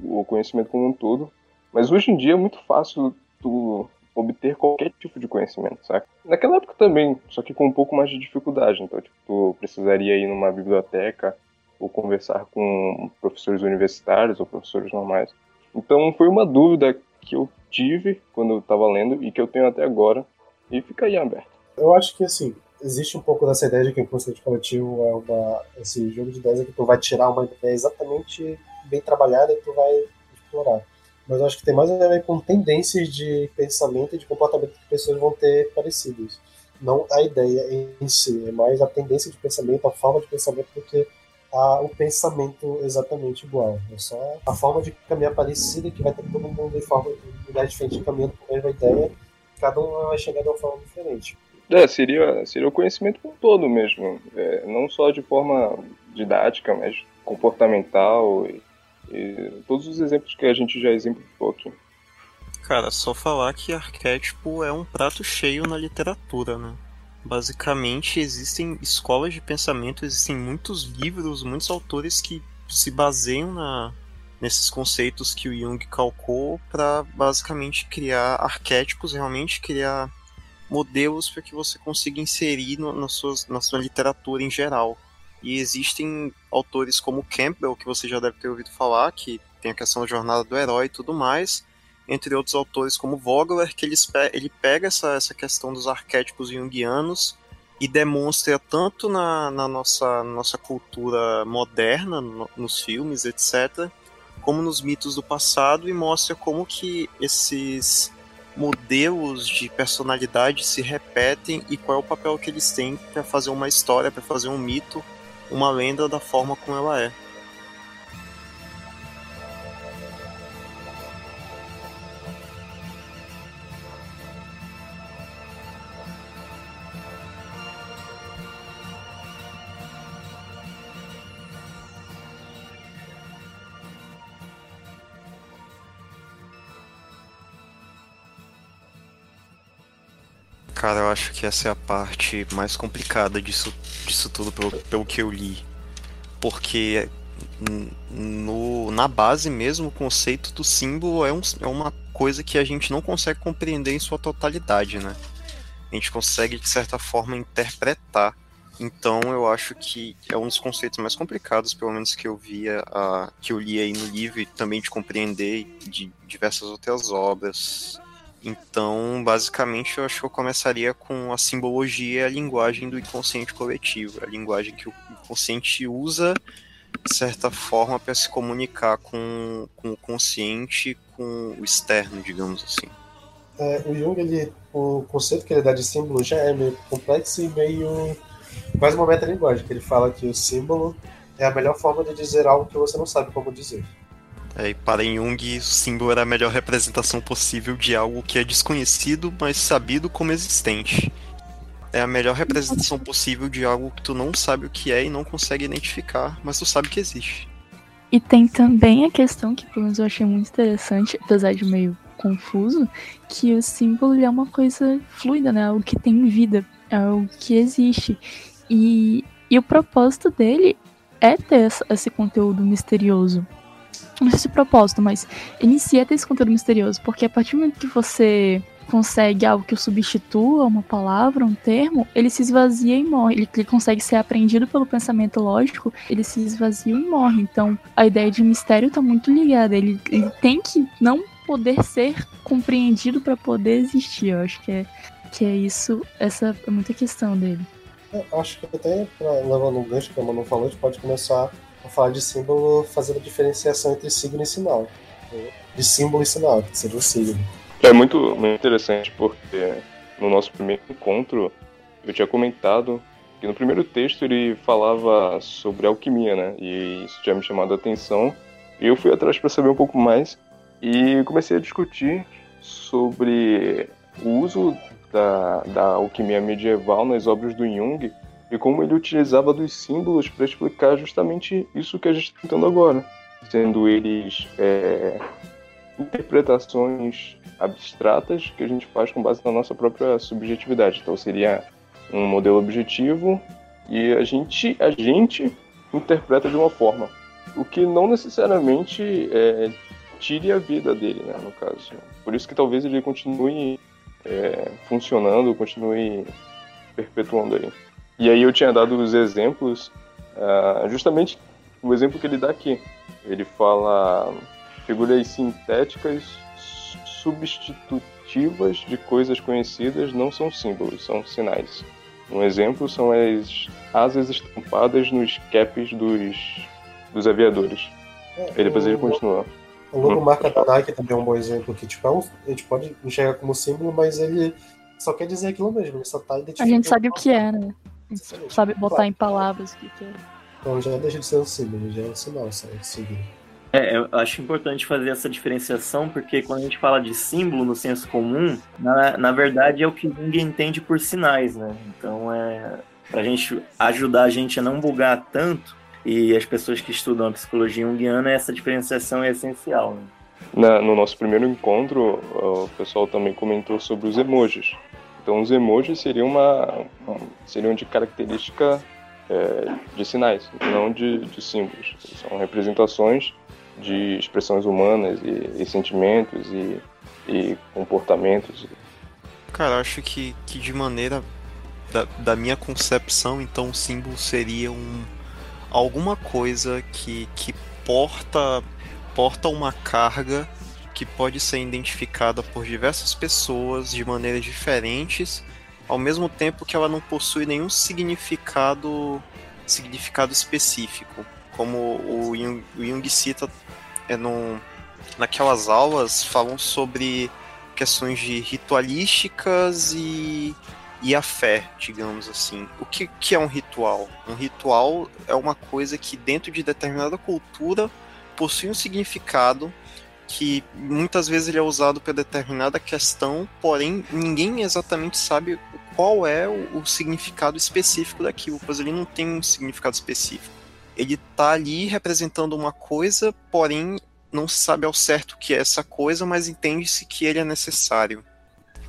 o conhecimento como um todo, mas hoje em dia é muito fácil tu obter qualquer tipo de conhecimento, sabe? Naquela época também, só que com um pouco mais de dificuldade. Então, tipo, tu precisaria ir numa biblioteca ou conversar com professores universitários ou professores normais. Então, foi uma dúvida que eu tive quando eu estava lendo e que eu tenho até agora. E fica aí aberto. Eu acho que, assim, existe um pouco dessa ideia de que o inconsciente coletivo é uma, esse jogo de ideias que tu vai tirar uma ideia exatamente bem trabalhada e tu vai explorar mas eu acho que tem mais a ver com tendências de pensamento e de comportamento que pessoas vão ter parecidos. Não a ideia em si, é mais a tendência de pensamento, a forma de pensamento do que a, o pensamento exatamente igual. É só a forma de caminhar parecida que vai ter todo mundo de forma de lugar diferente caminhando com a mesma ideia, cada um vai chegar de uma forma diferente. É, seria, seria o conhecimento como todo mesmo. É, não só de forma didática, mas comportamental e e todos os exemplos que a gente já exemplificou aqui. Cara, só falar que arquétipo é um prato cheio na literatura, né? Basicamente, existem escolas de pensamento, existem muitos livros, muitos autores que se baseiam na, nesses conceitos que o Jung calcou para basicamente criar arquétipos, realmente criar modelos para que você consiga inserir no, na, suas, na sua literatura em geral. E existem autores como Campbell, que você já deve ter ouvido falar, que tem a questão da jornada do herói e tudo mais, entre outros autores como Vogler, que ele, ele pega essa, essa questão dos arquétipos junguianos e demonstra tanto na, na nossa, nossa cultura moderna, no, nos filmes, etc., como nos mitos do passado, e mostra como que esses modelos de personalidade se repetem e qual é o papel que eles têm para fazer uma história, para fazer um mito uma lenda da forma como ela é. Cara, eu acho que essa é a parte mais complicada disso, disso tudo, pelo, pelo que eu li. Porque no, na base mesmo, o conceito do símbolo é, um, é uma coisa que a gente não consegue compreender em sua totalidade, né? A gente consegue, de certa forma, interpretar. Então, eu acho que é um dos conceitos mais complicados, pelo menos que eu via, uh, que eu li aí no livro, e também de compreender de diversas outras obras. Então, basicamente, eu acho que eu começaria com a simbologia e a linguagem do inconsciente coletivo, a linguagem que o inconsciente usa, de certa forma, para se comunicar com, com o consciente, com o externo, digamos assim. É, o Jung, ele, o conceito que ele dá de símbolo já é meio complexo e meio. quase uma metalinguagem, que ele fala que o símbolo é a melhor forma de dizer algo que você não sabe como dizer. É, e para Jung, o símbolo era a melhor representação possível de algo que é desconhecido, mas sabido como existente. É a melhor representação possível de algo que tu não sabe o que é e não consegue identificar, mas tu sabe que existe. E tem também a questão que, pelo menos, eu achei muito interessante, apesar de meio confuso, que o símbolo é uma coisa fluida, né? Algo que tem vida. É o que existe. E, e o propósito dele é ter esse conteúdo misterioso. Não sei se é propósito, mas inicia ter esse conteúdo misterioso, porque a partir do momento que você consegue algo que o substitua, uma palavra, um termo, ele se esvazia e morre. Ele, ele, consegue ser aprendido pelo pensamento lógico, ele se esvazia e morre. Então, a ideia de mistério está muito ligada. Ele, ele tem que não poder ser compreendido para poder existir. Eu acho que é, que é isso, essa é muita questão dele. Eu acho que até, pra, levando um gancho que a Manu falou, a gente pode começar a falar de símbolo fazendo a diferenciação entre signo e sinal. De símbolo e sinal, que seja o signo. É muito, muito interessante porque no nosso primeiro encontro eu tinha comentado que no primeiro texto ele falava sobre alquimia, né? E isso tinha me chamado a atenção. E eu fui atrás para saber um pouco mais e comecei a discutir sobre o uso da, da alquimia medieval nas obras do Jung e como ele utilizava dos símbolos para explicar justamente isso que a gente está tentando agora, sendo eles é, interpretações abstratas que a gente faz com base na nossa própria subjetividade. Então seria um modelo objetivo e a gente a gente interpreta de uma forma, o que não necessariamente é, tire a vida dele, né, no caso. Por isso que talvez ele continue é, funcionando, continue perpetuando aí. E aí eu tinha dado os exemplos, uh, justamente o exemplo que ele dá aqui. Ele fala figuras sintéticas substitutivas de coisas conhecidas não são símbolos, são sinais. Um exemplo são as asas estampadas nos caps dos, dos aviadores. É, e depois ele continua. O logo marca da Nike também é um bom exemplo, que tipo, é um, a gente pode enxergar como símbolo, mas ele só quer dizer aquilo mesmo, ele só tá identificando. A gente sabe o que é, né? A gente sabe botar em palavras o que é. Então já deixa de ser um símbolo, já é um sinal, sabe? Seguir. É, eu acho importante fazer essa diferenciação, porque quando a gente fala de símbolo no senso comum, na, na verdade é o que ninguém entende por sinais, né? Então é. Pra gente ajudar a gente a não bugar tanto, e as pessoas que estudam a psicologia junguiana, essa diferenciação é essencial. Né? Na, no nosso primeiro encontro, o pessoal também comentou sobre os emojis. Então, os emojis seriam, uma, seriam de característica é, de sinais, não de, de, símbolos. São representações de expressões humanas e, e sentimentos e, e, comportamentos. Cara, acho que, que de maneira da, da minha concepção, então o símbolo seria um, alguma coisa que, que porta, porta uma carga que pode ser identificada por diversas pessoas de maneiras diferentes, ao mesmo tempo que ela não possui nenhum significado significado específico, como o Jung, o Jung cita é num, naquelas aulas falam sobre questões de ritualísticas e e a fé, digamos assim. O que, que é um ritual? Um ritual é uma coisa que, dentro de determinada cultura, possui um significado que muitas vezes ele é usado para determinada questão, porém ninguém exatamente sabe qual é o, o, significado específico daquilo, pois ele não tem um significado específico. Ele está ali representando uma coisa, porém não se sabe ao certo o que é essa coisa, mas entende-se que ele é necessário.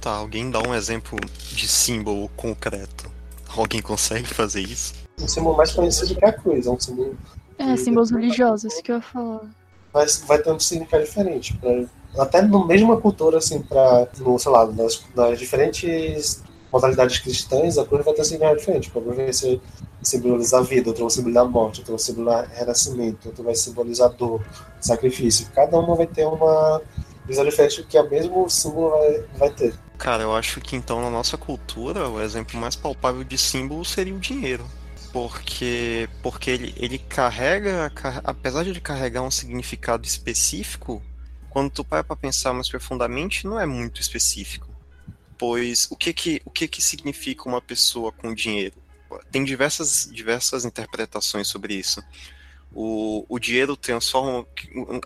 Tá, alguém dá um exemplo de símbolo concreto. Alguém consegue fazer isso? Um símbolo mais conhecido que a cruz, é um símbolo. É, símbolos religiosos que eu ia Mas vai ter um significado diferente. Pra, até na mesma cultura, assim, pra, no, sei lá, nas, nas diferentes modalidades cristãs, a cruz vai ter um significado diferente. A cruz vai ser simbolizar a vida, outro vai simbolizar a morte, outro vai simbolizar renascimento, outro vai simbolizar dor, sacrifício. Cada uma vai ter uma visão diferente que o mesmo símbolo vai, vai ter. Cara, eu acho que então na nossa cultura o exemplo mais palpável de símbolo seria o dinheiro. Porque, porque ele, ele carrega, apesar de ele carregar um significado específico, quando tu para para pensar mais profundamente, não é muito específico. Pois o que que, o que que significa uma pessoa com dinheiro? Tem diversas, diversas interpretações sobre isso. O, o dinheiro transforma,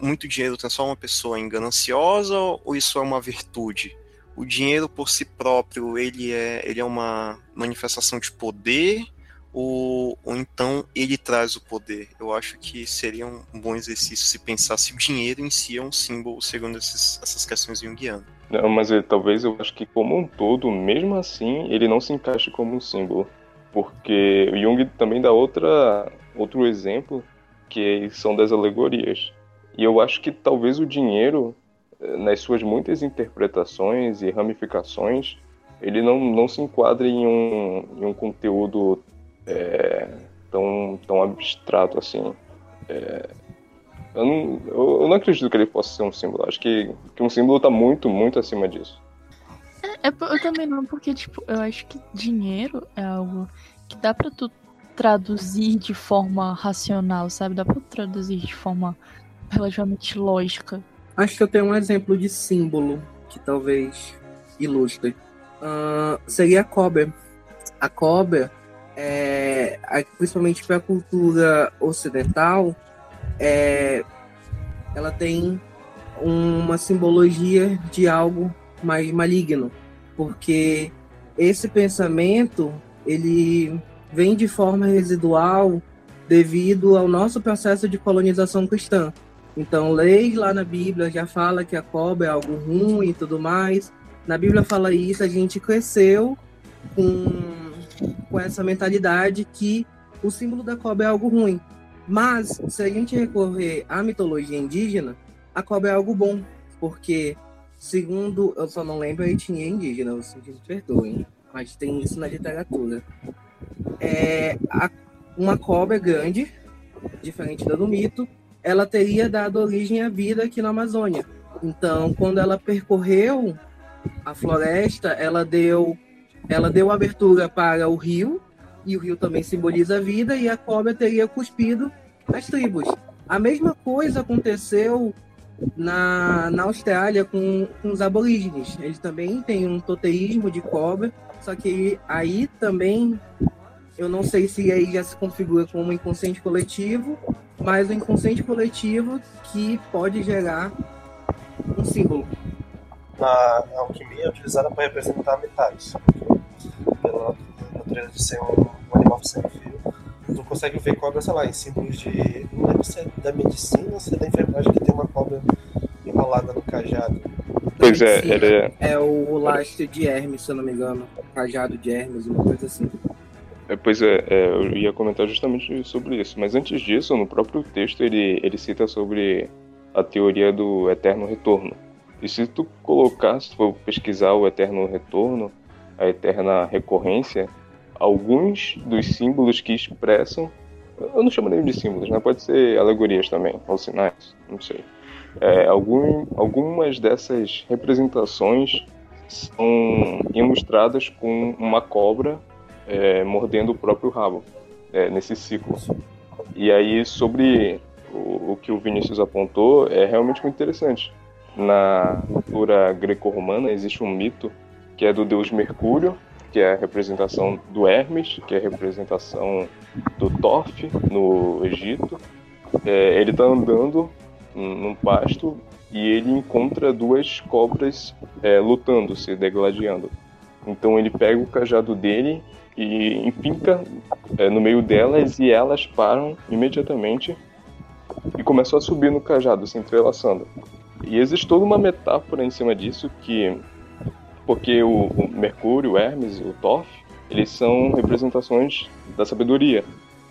muito dinheiro transforma uma pessoa em gananciosa ou isso é uma virtude? o dinheiro por si próprio ele é, ele é uma manifestação de poder ou, ou então ele traz o poder. Eu acho que seria um bom exercício se pensar se o dinheiro em si é um símbolo, segundo esses, essas questões junguianas. Não, mas ele, talvez eu acho que como um todo, mesmo assim, ele não se encaixe como um símbolo. Porque o Jung também dá outra, outro exemplo, que são das alegorias. E eu acho que talvez o dinheiro, eh, nas suas muitas interpretações e ramificações, ele não, não se enquadra em um, em um conteúdo é, tão, tão abstrato assim. É, eu, não, eu, não, acredito que ele possa ser um símbolo. Acho que, que um símbolo está muito, muito acima disso. É, é, eu também não, porque tipo, eu acho que dinheiro é algo que dá para tu traduzir de forma racional, sabe? Dá pra traduzir de forma relativamente lógica. Acho que eu tenho um exemplo de símbolo que talvez ilustre. Uh, seria a cobra. A cobra, é, principalmente para a cultura ocidental, é, ela tem uma simbologia de algo mais maligno, porque esse pensamento ele vem de forma residual devido ao nosso processo de colonização cristã. Então, leis lá na Bíblia já fala que a cobra é algo ruim e tudo mais. Na Bíblia fala isso, a gente cresceu com, com essa mentalidade que o símbolo da cobra é algo ruim. Mas, se a gente recorrer à mitologia indígena, a cobra é algo bom, porque, segundo, eu só não lembro a etnia indígena, vocês me perdoem, mas tem isso na literatura é, a, uma cobra grande, diferente da do mito, ela teria dado origem à vida aqui na Amazônia. Então, quando ela percorreu a floresta, ela deu, ela deu abertura para o rio, e o rio também simboliza a vida, e a cobra teria cuspido as tribos. A mesma coisa aconteceu na, na Austrália com, com os aborígenes. Eles também têm um toteísmo de cobra, só que aí também eu não sei se aí já se configura como inconsciente coletivo, mas o inconsciente coletivo que pode gerar um símbolo. Na alquimia é utilizada para representar metais. Pela natureza de ser um, um animal sem fio, tu consegue ver cobra, sei lá, em símbolos de. Não lembro se é da medicina ou se é da enfermagem que tem uma cobra enrolada no cajado. Pois é, ele é. É o lastro de Hermes, se eu não me engano. Cajado de Hermes, uma coisa assim. É, pois é, é, eu ia comentar justamente sobre isso. Mas antes disso, no próprio texto, ele, ele cita sobre a teoria do eterno retorno. E se tu colocar, se tu for pesquisar o eterno retorno, a eterna recorrência, alguns dos símbolos que expressam, eu não chamo nem de símbolos, né? pode ser alegorias também, ou sinais, não sei. É, algum, algumas dessas representações são ilustradas com uma cobra é, mordendo o próprio rabo é, nesse ciclo. E aí, sobre o, o, que o Vinícius apontou, é realmente muito interessante. Na cultura greco-romana existe um mito que é do deus Mercúrio, que é a representação do Hermes, que é a representação do Thoth no Egito. É, ele está andando num pasto e ele encontra duas cobras é, lutando, se degladiando. Então ele pega o cajado dele e empinca é, no meio delas e elas param imediatamente e começam a subir no cajado, se entrelaçando. E existe toda uma metáfora em cima disso que porque o, o Mercúrio, o Hermes o Thoth, eles são representações da sabedoria.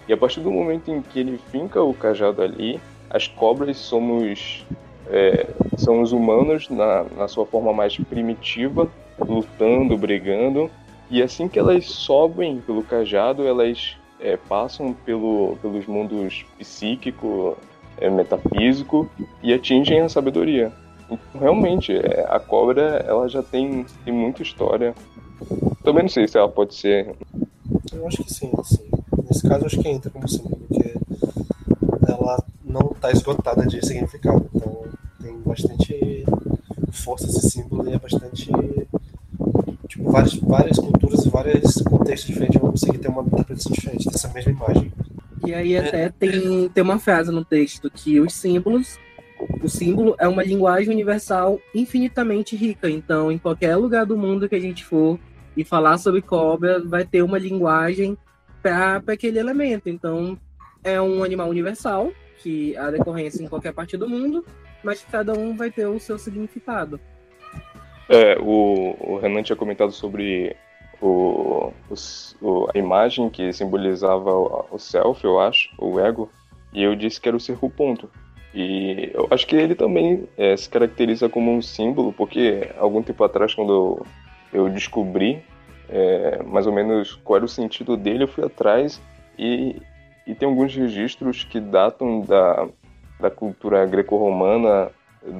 E a partir do momento em que ele finca o cajado ali, as cobras somos é, são os humanos na, na sua forma mais primitiva, lutando, brigando, e assim que elas sobem pelo cajado, elas é, passam pelo, pelos mundos psíquico, é, metafísico e atingem a sabedoria. Então, realmente, é, a cobra ela já tem, tem muita história. Também não sei se ela pode ser. Eu acho que sim, assim. Nesse caso, acho que entra como símbolo, porque ela não está esgotada de significado. Então, tem bastante força esse símbolo e é bastante tipo, várias, várias culturas e vários contextos diferentes vão conseguir ter uma interpretação diferente dessa mesma imagem. E aí até tem, tem uma frase no texto que os símbolos, o símbolo é uma linguagem universal infinitamente rica. Então, em qualquer lugar do mundo que a gente for e falar sobre cobra, vai ter uma linguagem para aquele elemento. Então, é um animal universal, que há decorrência em qualquer parte do mundo, mas cada um vai ter o seu significado. É, o, o Renan tinha comentado sobre o, o, a imagem que simbolizava o, o self, eu acho, o ego, e eu disse que era o cerro ponto. E eu acho que ele também é, se caracteriza como um símbolo, porque algum tempo atrás, quando eu, descobri é, mais ou menos qual era o sentido dele, eu fui atrás e, e tem alguns registros que datam da, da cultura greco-romana,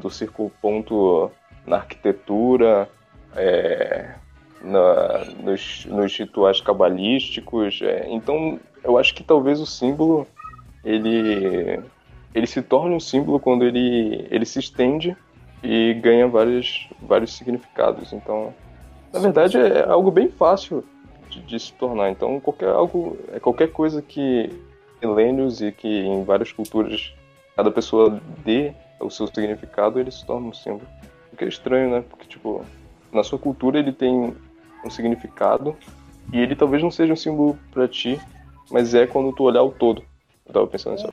do círculo ponto na arquitetura, é, na, nos, nos, rituais cabalísticos. É, então, eu acho que talvez o símbolo ele, ele se torna um símbolo quando ele, ele se estende e ganha vários, vários significados. Então, na verdade, é algo bem fácil de, de se tornar. Então, qualquer algo, é qualquer coisa que milênios e que em várias culturas cada pessoa dê o seu significado, ele se torna um símbolo que é estranho, né? Porque, tipo, na sua cultura ele tem um significado e ele talvez não seja um símbolo para ti, mas é quando tu olhar o todo. Eu tava pensando nisso.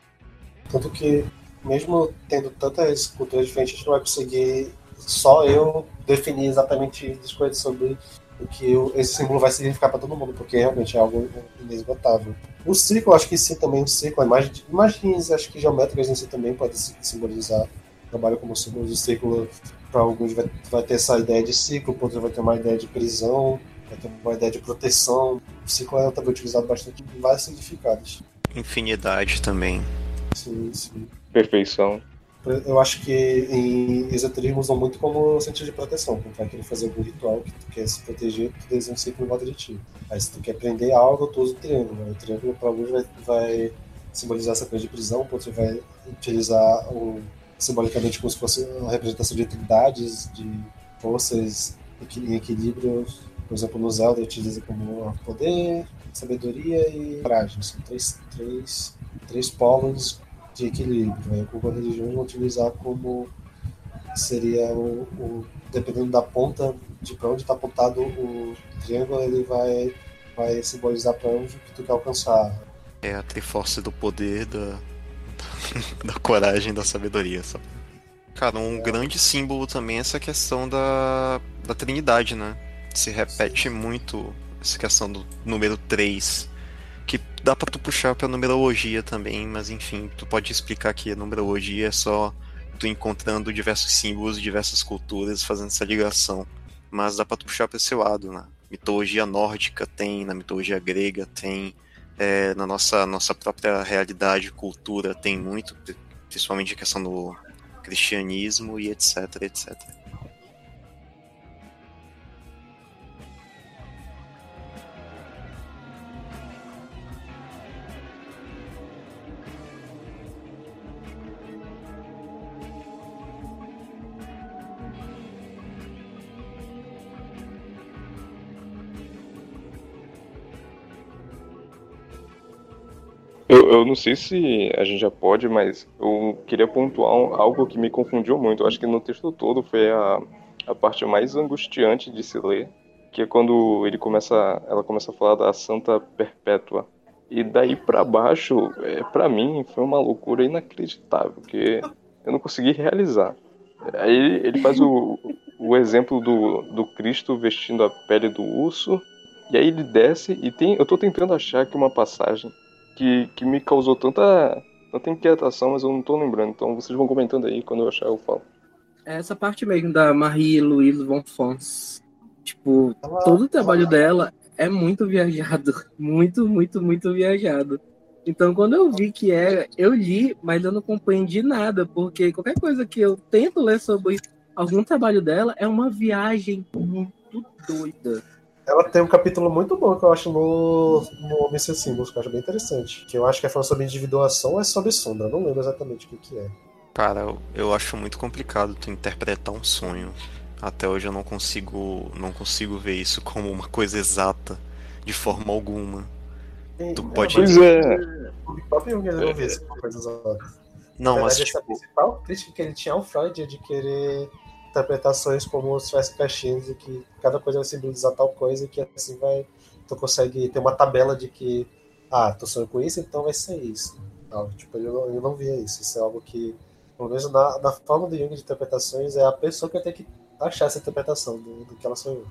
Tanto que, mesmo tendo tantas culturas diferentes, a gente não vai conseguir só eu definir exatamente as coisas sobre o que esse símbolo vai significar para todo mundo, porque realmente é algo inesgotável. O ciclo, acho que sim, também o ciclo, imagens, imagens acho que geométricas em si também pode simbolizar trabalho como símbolo de ciclo para alguns vai, vai ter essa ideia de ciclo, para outros vai ter uma ideia de prisão, vai ter uma ideia de proteção. O ciclo é também utilizado bastante em vários significados. Infinidade também. Sim, sim. Perfeição. Eu acho que em esoterismo usam muito como sentido de proteção. Quando vai querer fazer algum ritual que tu quer se proteger, tu desenha um ciclo em volta de ti. Aí se tu quer prender algo, tu usa o triângulo. O triângulo para alguns vai, vai simbolizar essa coisa de prisão, para outros vai utilizar o simbolicamente como se fosse uma representação de entidades, de forças em equilíbrio. Por exemplo, no Zelda utiliza como poder, sabedoria e coragem. São três, três, três polos de equilíbrio. Né? Algumas religiões vão utilizar como seria o, o dependendo da ponta de para onde está apontado o triângulo, ele vai vai simbolizar para onde que tu quer alcançar. É a triforce do poder da da coragem da sabedoria, sabe? Cara, um grande símbolo também é essa questão da, da Trindade, né? Se repete muito essa questão do número 3. Dá pra tu puxar pra numerologia também, mas enfim, tu pode explicar que a numerologia é só tu encontrando diversos símbolos diversas culturas fazendo essa ligação. Mas dá pra tu puxar pra esse lado, né? Mitologia nórdica tem, na mitologia grega tem, é, na nossa, nossa própria realidade, cultura, tem muito, principalmente a questão do cristianismo e etc, etc. Eu, eu não sei se a gente já pode, mas eu queria pontuar algo que me confundiu muito. Eu acho que no texto todo foi a, a parte mais angustiante de se ler, que é quando ele começa, ela começa a falar da Santa Perpétua. E daí para baixo, é, para mim, foi uma loucura inacreditável, que eu não consegui realizar. Aí ele faz o, o exemplo do, do Cristo vestindo a pele do urso, e aí ele desce e tem. Eu tô tentando achar aqui uma passagem que, que me causou tanta, tanta inquietação, mas eu não tô lembrando. Então vocês vão comentando aí, quando eu achar eu falo. É essa parte mesmo da Marie-Louise von Fons. Tipo, todo o trabalho dela é muito viajado. Muito, muito, muito viajado. Então, quando eu vi que era, eu li, mas eu não compreendi nada, porque qualquer coisa que eu tento ler sobre algum trabalho dela é uma viagem muito doida. Ela tem um capítulo muito bom que eu acho no, no Homem Sem Símbolos, que eu acho bem interessante. Que eu acho que é falando sobre individuação ou é sobre sombra. Não lembro exatamente o que, que é. Cara, eu, eu acho muito complicado tu interpretar um sonho. Até hoje eu não consigo, não consigo ver isso como uma coisa exata, de forma alguma. tu pode. Pois é. O próprio Jung não vê isso como coisa exata. Não, Na mas verdade, tipo, principal crítica que ele tinha ao Freud é de querer interpretações como se tivesse caixinhas e que cada coisa vai simbolizar tal coisa e que assim vai tu consegue ter uma tabela de que ah, tô sonhando com isso, então vai ser isso. Não, tipo, eu, não- eu não via isso. Isso é algo que, pelo menos na, na forma do Jung de interpretações, é a pessoa que vai ter que achar essa interpretação do, do que ela sonhou.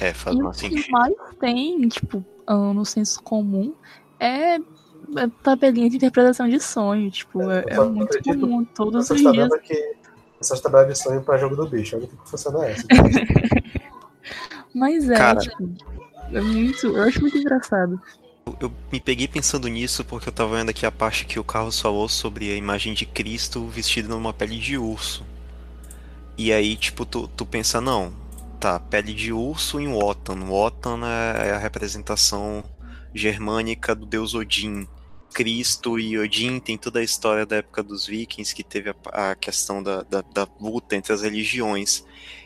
É, faz E o mais que mais tem, tipo, ah, no senso comum é é tabelinha de interpretação de sonho. Tipo, é, é só muito acredito comum todos os dias. tabela que essas tabelas de sonho pra jogo do bicho. Olha o que funciona essa. Mas é, Cara. tipo, é muito. Eu acho muito engraçado. Eu me peguei pensando nisso porque eu tava vendo aqui a parte que o Carlos falou sobre a imagem de Cristo vestido numa pele de urso. E aí, tipo, tu, tu pensa, não, tá, pele de urso em Wotan. Wotan é a representação germânica do deus Odin. Cristo e Odin tem toda a história da época dos vikings, que teve a, a questão da, da, da luta entre as religiões.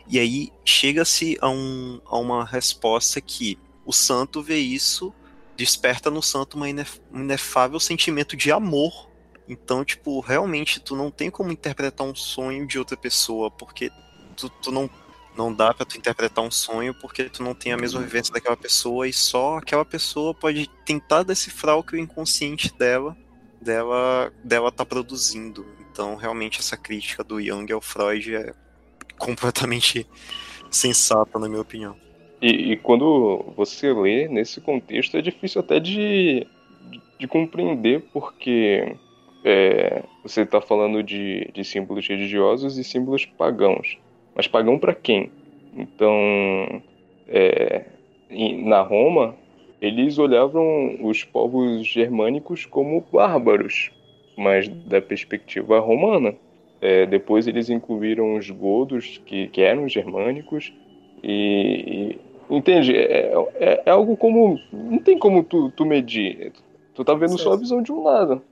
E aí chega-se a, um, a uma resposta que o santo vê isso desperta no santo uma inef- um inefável sentimento de amor. Então, tipo, realmente tu não tem como interpretar um sonho de outra pessoa, porque tu, tu não, não dá pra tu interpretar um sonho porque tu não tem a mesma vivência daquela pessoa e só aquela pessoa pode tentar decifrar o que o inconsciente dela dela dela tá produzindo. Então, realmente essa crítica do Jung ao Freud é completamente sensata, na minha opinião. E, e quando você lê nesse contexto é difícil até de, de compreender, porque é, você está falando de, de símbolos religiosos e símbolos pagãos. Mas pagão para quem? Então, é, na Roma, eles olhavam os povos germânicos como bárbaros, mas da perspectiva romana. É, depois eles incluíram os godos, que, que eram germânicos, e, e- entende? É, é, é algo como. Não tem como tu, tu medir. Tu tá vendo só a Certo. visão de um lado.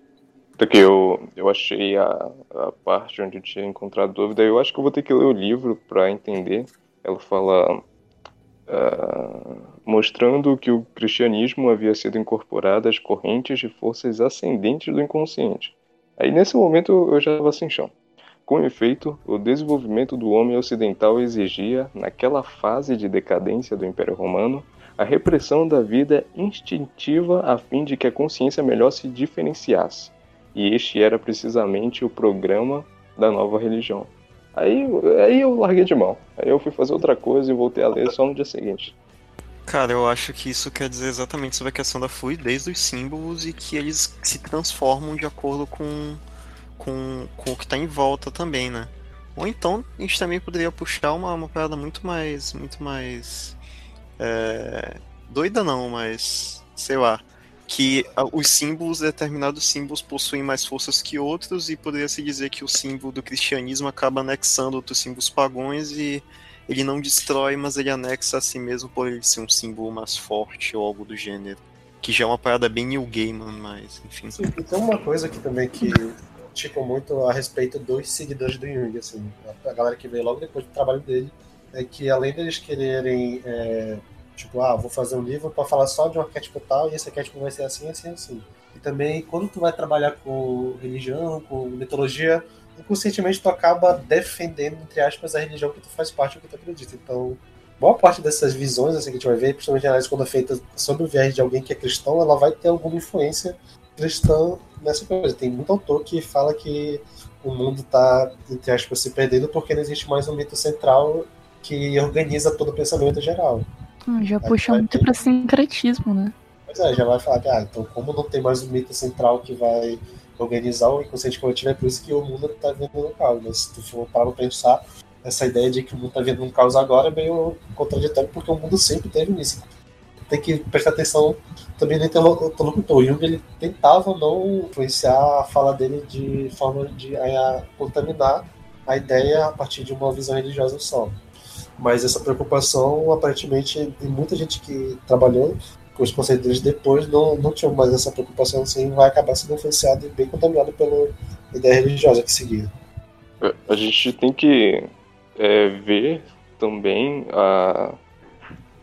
Porque eu, eu achei a, a parte onde eu tinha encontrado dúvida. Eu acho que eu vou ter que ler o livro para entender. Ela fala. ah, mostrando que o cristianismo havia sido incorporado às correntes de forças ascendentes do inconsciente. Aí nesse momento eu já estava sem chão. Com efeito, o desenvolvimento do homem ocidental exigia, naquela fase de decadência do Império Romano, a repressão da vida instintiva a fim de que a consciência melhor se diferenciasse. E este era precisamente o programa da nova religião. Aí, aí eu larguei de mão. Aí eu fui fazer outra coisa e voltei a ler só no dia seguinte. Cara, eu acho que isso quer dizer exatamente sobre a questão da fluidez dos símbolos e que eles se transformam de acordo com, com, com o que está em volta também, né? Ou então a gente também poderia puxar uma, uma parada muito mais. muito mais. é, doida não, mas. sei lá. Que a- os símbolos, determinados símbolos, possuem mais forças que outros, e poderia se dizer que o símbolo do cristianismo acaba anexando outros símbolos pagões e ele não destrói, mas ele anexa a si mesmo por ele ser um símbolo mais forte ou algo do gênero. Que já é uma parada bem New Gaiman, mas enfim. Sim, tem uma coisa aqui também que tipo muito a respeito dos seguidores do Jung, assim, a galera que veio logo depois do trabalho dele, é que além deles quererem, é, tipo, ah, vou fazer um livro para falar só de um arquétipo tal e esse arquétipo vai ser assim, assim, assim. E também quando tu vai trabalhar com religião, com mitologia, inconscientemente tu acaba defendendo, entre aspas, a religião que tu faz parte ou que tu acredita. Então, boa parte dessas visões assim, que a gente vai ver, principalmente análise quando é feita sobre o viés de alguém que é cristão, ela vai ter alguma influência cristã nessa coisa. Tem muito autor que fala que o mundo está, entre aspas, se perdendo porque não existe mais um mito central que organiza todo o pensamento geral. Ah, Já puxa muito ter- pra sincretismo, né? Pois é, já vai falar que, ah, então como não tem mais um mito central que vai organizar o inconsciente coletivo, é por isso que o mundo está vendo no caos. Mas se tu for parar pra pensar, essa ideia de que o mundo está vendo um caos agora é meio contraditório, porque o mundo sempre teve isso. Tem que prestar atenção também no interlocutor. O Jung ele tentava não influenciar a fala dele de forma de a, contaminar a ideia a partir de uma visão religiosa só. Mas essa preocupação, aparentemente, de muita gente que trabalhou com os conceitos deles depois não, não tinham mais essa preocupação, assim, vai acabar sendo influenciado e bem contaminado pela ideia religiosa que seguia. A gente tem que é, ver também a,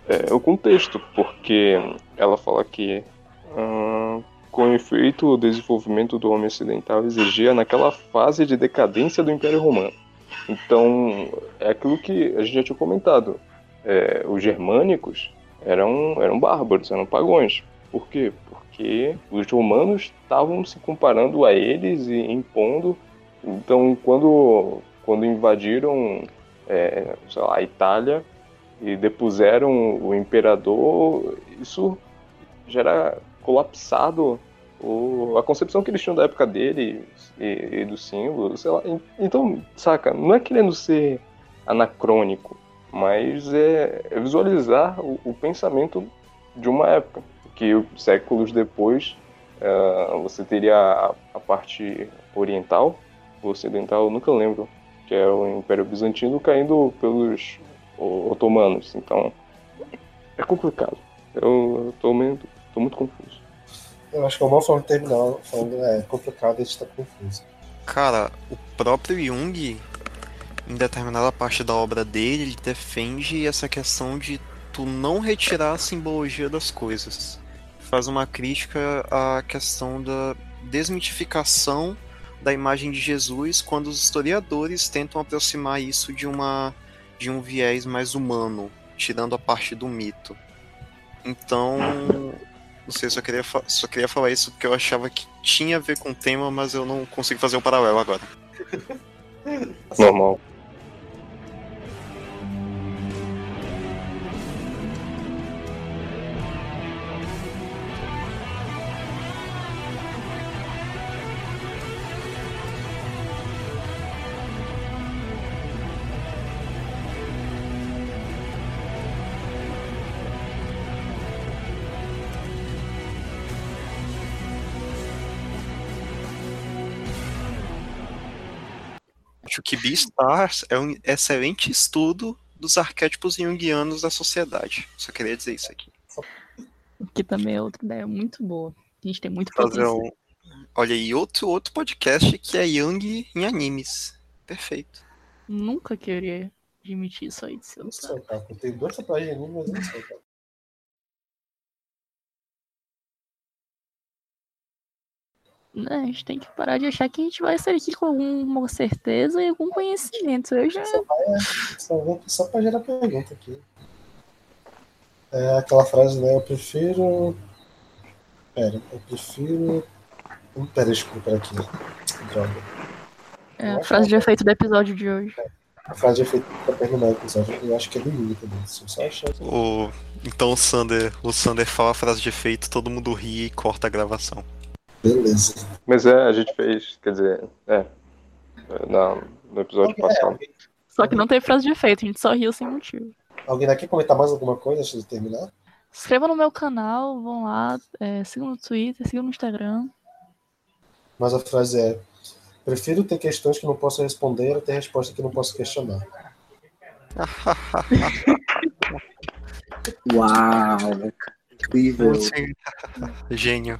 é, o contexto, porque ela fala que, ah, com efeito, o desenvolvimento do homem ocidental exigia naquela fase de decadência do Império Romano. Então, é aquilo que a gente já tinha comentado. É, os germânicos eram, eram bárbaros, eram pagões. Por quê? Porque os romanos estavam se comparando a eles e impondo. Então, quando, quando invadiram é, lá, a Itália e depuseram o imperador, isso já era colapsado o, a concepção que eles tinham da época dele e, e do símbolo, sei lá. Então, saca, não é querendo ser anacrônico, mas é, é visualizar o, o, pensamento de uma época, que séculos depois uh, você teria a, a, parte oriental, ocidental, eu nunca lembro, que é o Império Bizantino caindo pelos otomanos. Então, é complicado. Eu tô, meio, tô muito confuso. Eu acho que é uma forma de terminar falando é complicado e está confuso. Cara, o próprio Jung, em determinada parte da obra dele, ele defende essa questão de tu não retirar a simbologia das coisas. Faz uma crítica à questão da desmitificação da imagem de Jesus quando os historiadores tentam aproximar isso de uma de um viés mais humano, tirando a parte do mito. Então, não sei, só queria, só queria falar isso porque eu achava que tinha a ver com o tema, mas eu não consigo fazer um paralelo agora. Normal. Que Beastars é um excelente estudo dos arquétipos junguianos da sociedade. Só queria dizer isso aqui. Que também é outra ideia muito boa. A gente tem muito Fazer um... Olha aí, outro, outro podcast que é Young em animes. Perfeito. Nunca queria admitir isso aí de seu. Eu tenho duas tatuagens de anime, mas não sei, cara. Né, a gente tem que parar de achar que a gente vai sair aqui com alguma certeza e algum conhecimento. Eu já. Só, vai, só, só pra gerar pergunta aqui. É aquela frase, né? Eu prefiro. Pera, eu prefiro. Pera, deixa eu procurar aqui. Droga. É a frase de efeito do episódio de hoje. É, a frase de efeito pra terminar o episódio, eu acho que é do Yuri também. Só achar. O... Então o Sander, o Sander fala a frase de efeito, todo mundo ri e corta a gravação. Beleza. Mas é, a gente fez, quer dizer, é. Na, no episódio okay, passado. É, só que não teve frase de efeito, a gente só riu sem motivo. Alguém daqui comentar mais alguma coisa antes de terminar? Inscreva no meu canal, vão lá, é, sigam no Twitter, sigam no Instagram. Mas a frase é: prefiro ter questões que não posso responder a ter resposta que não posso questionar. Uau! Incrível! Gênio.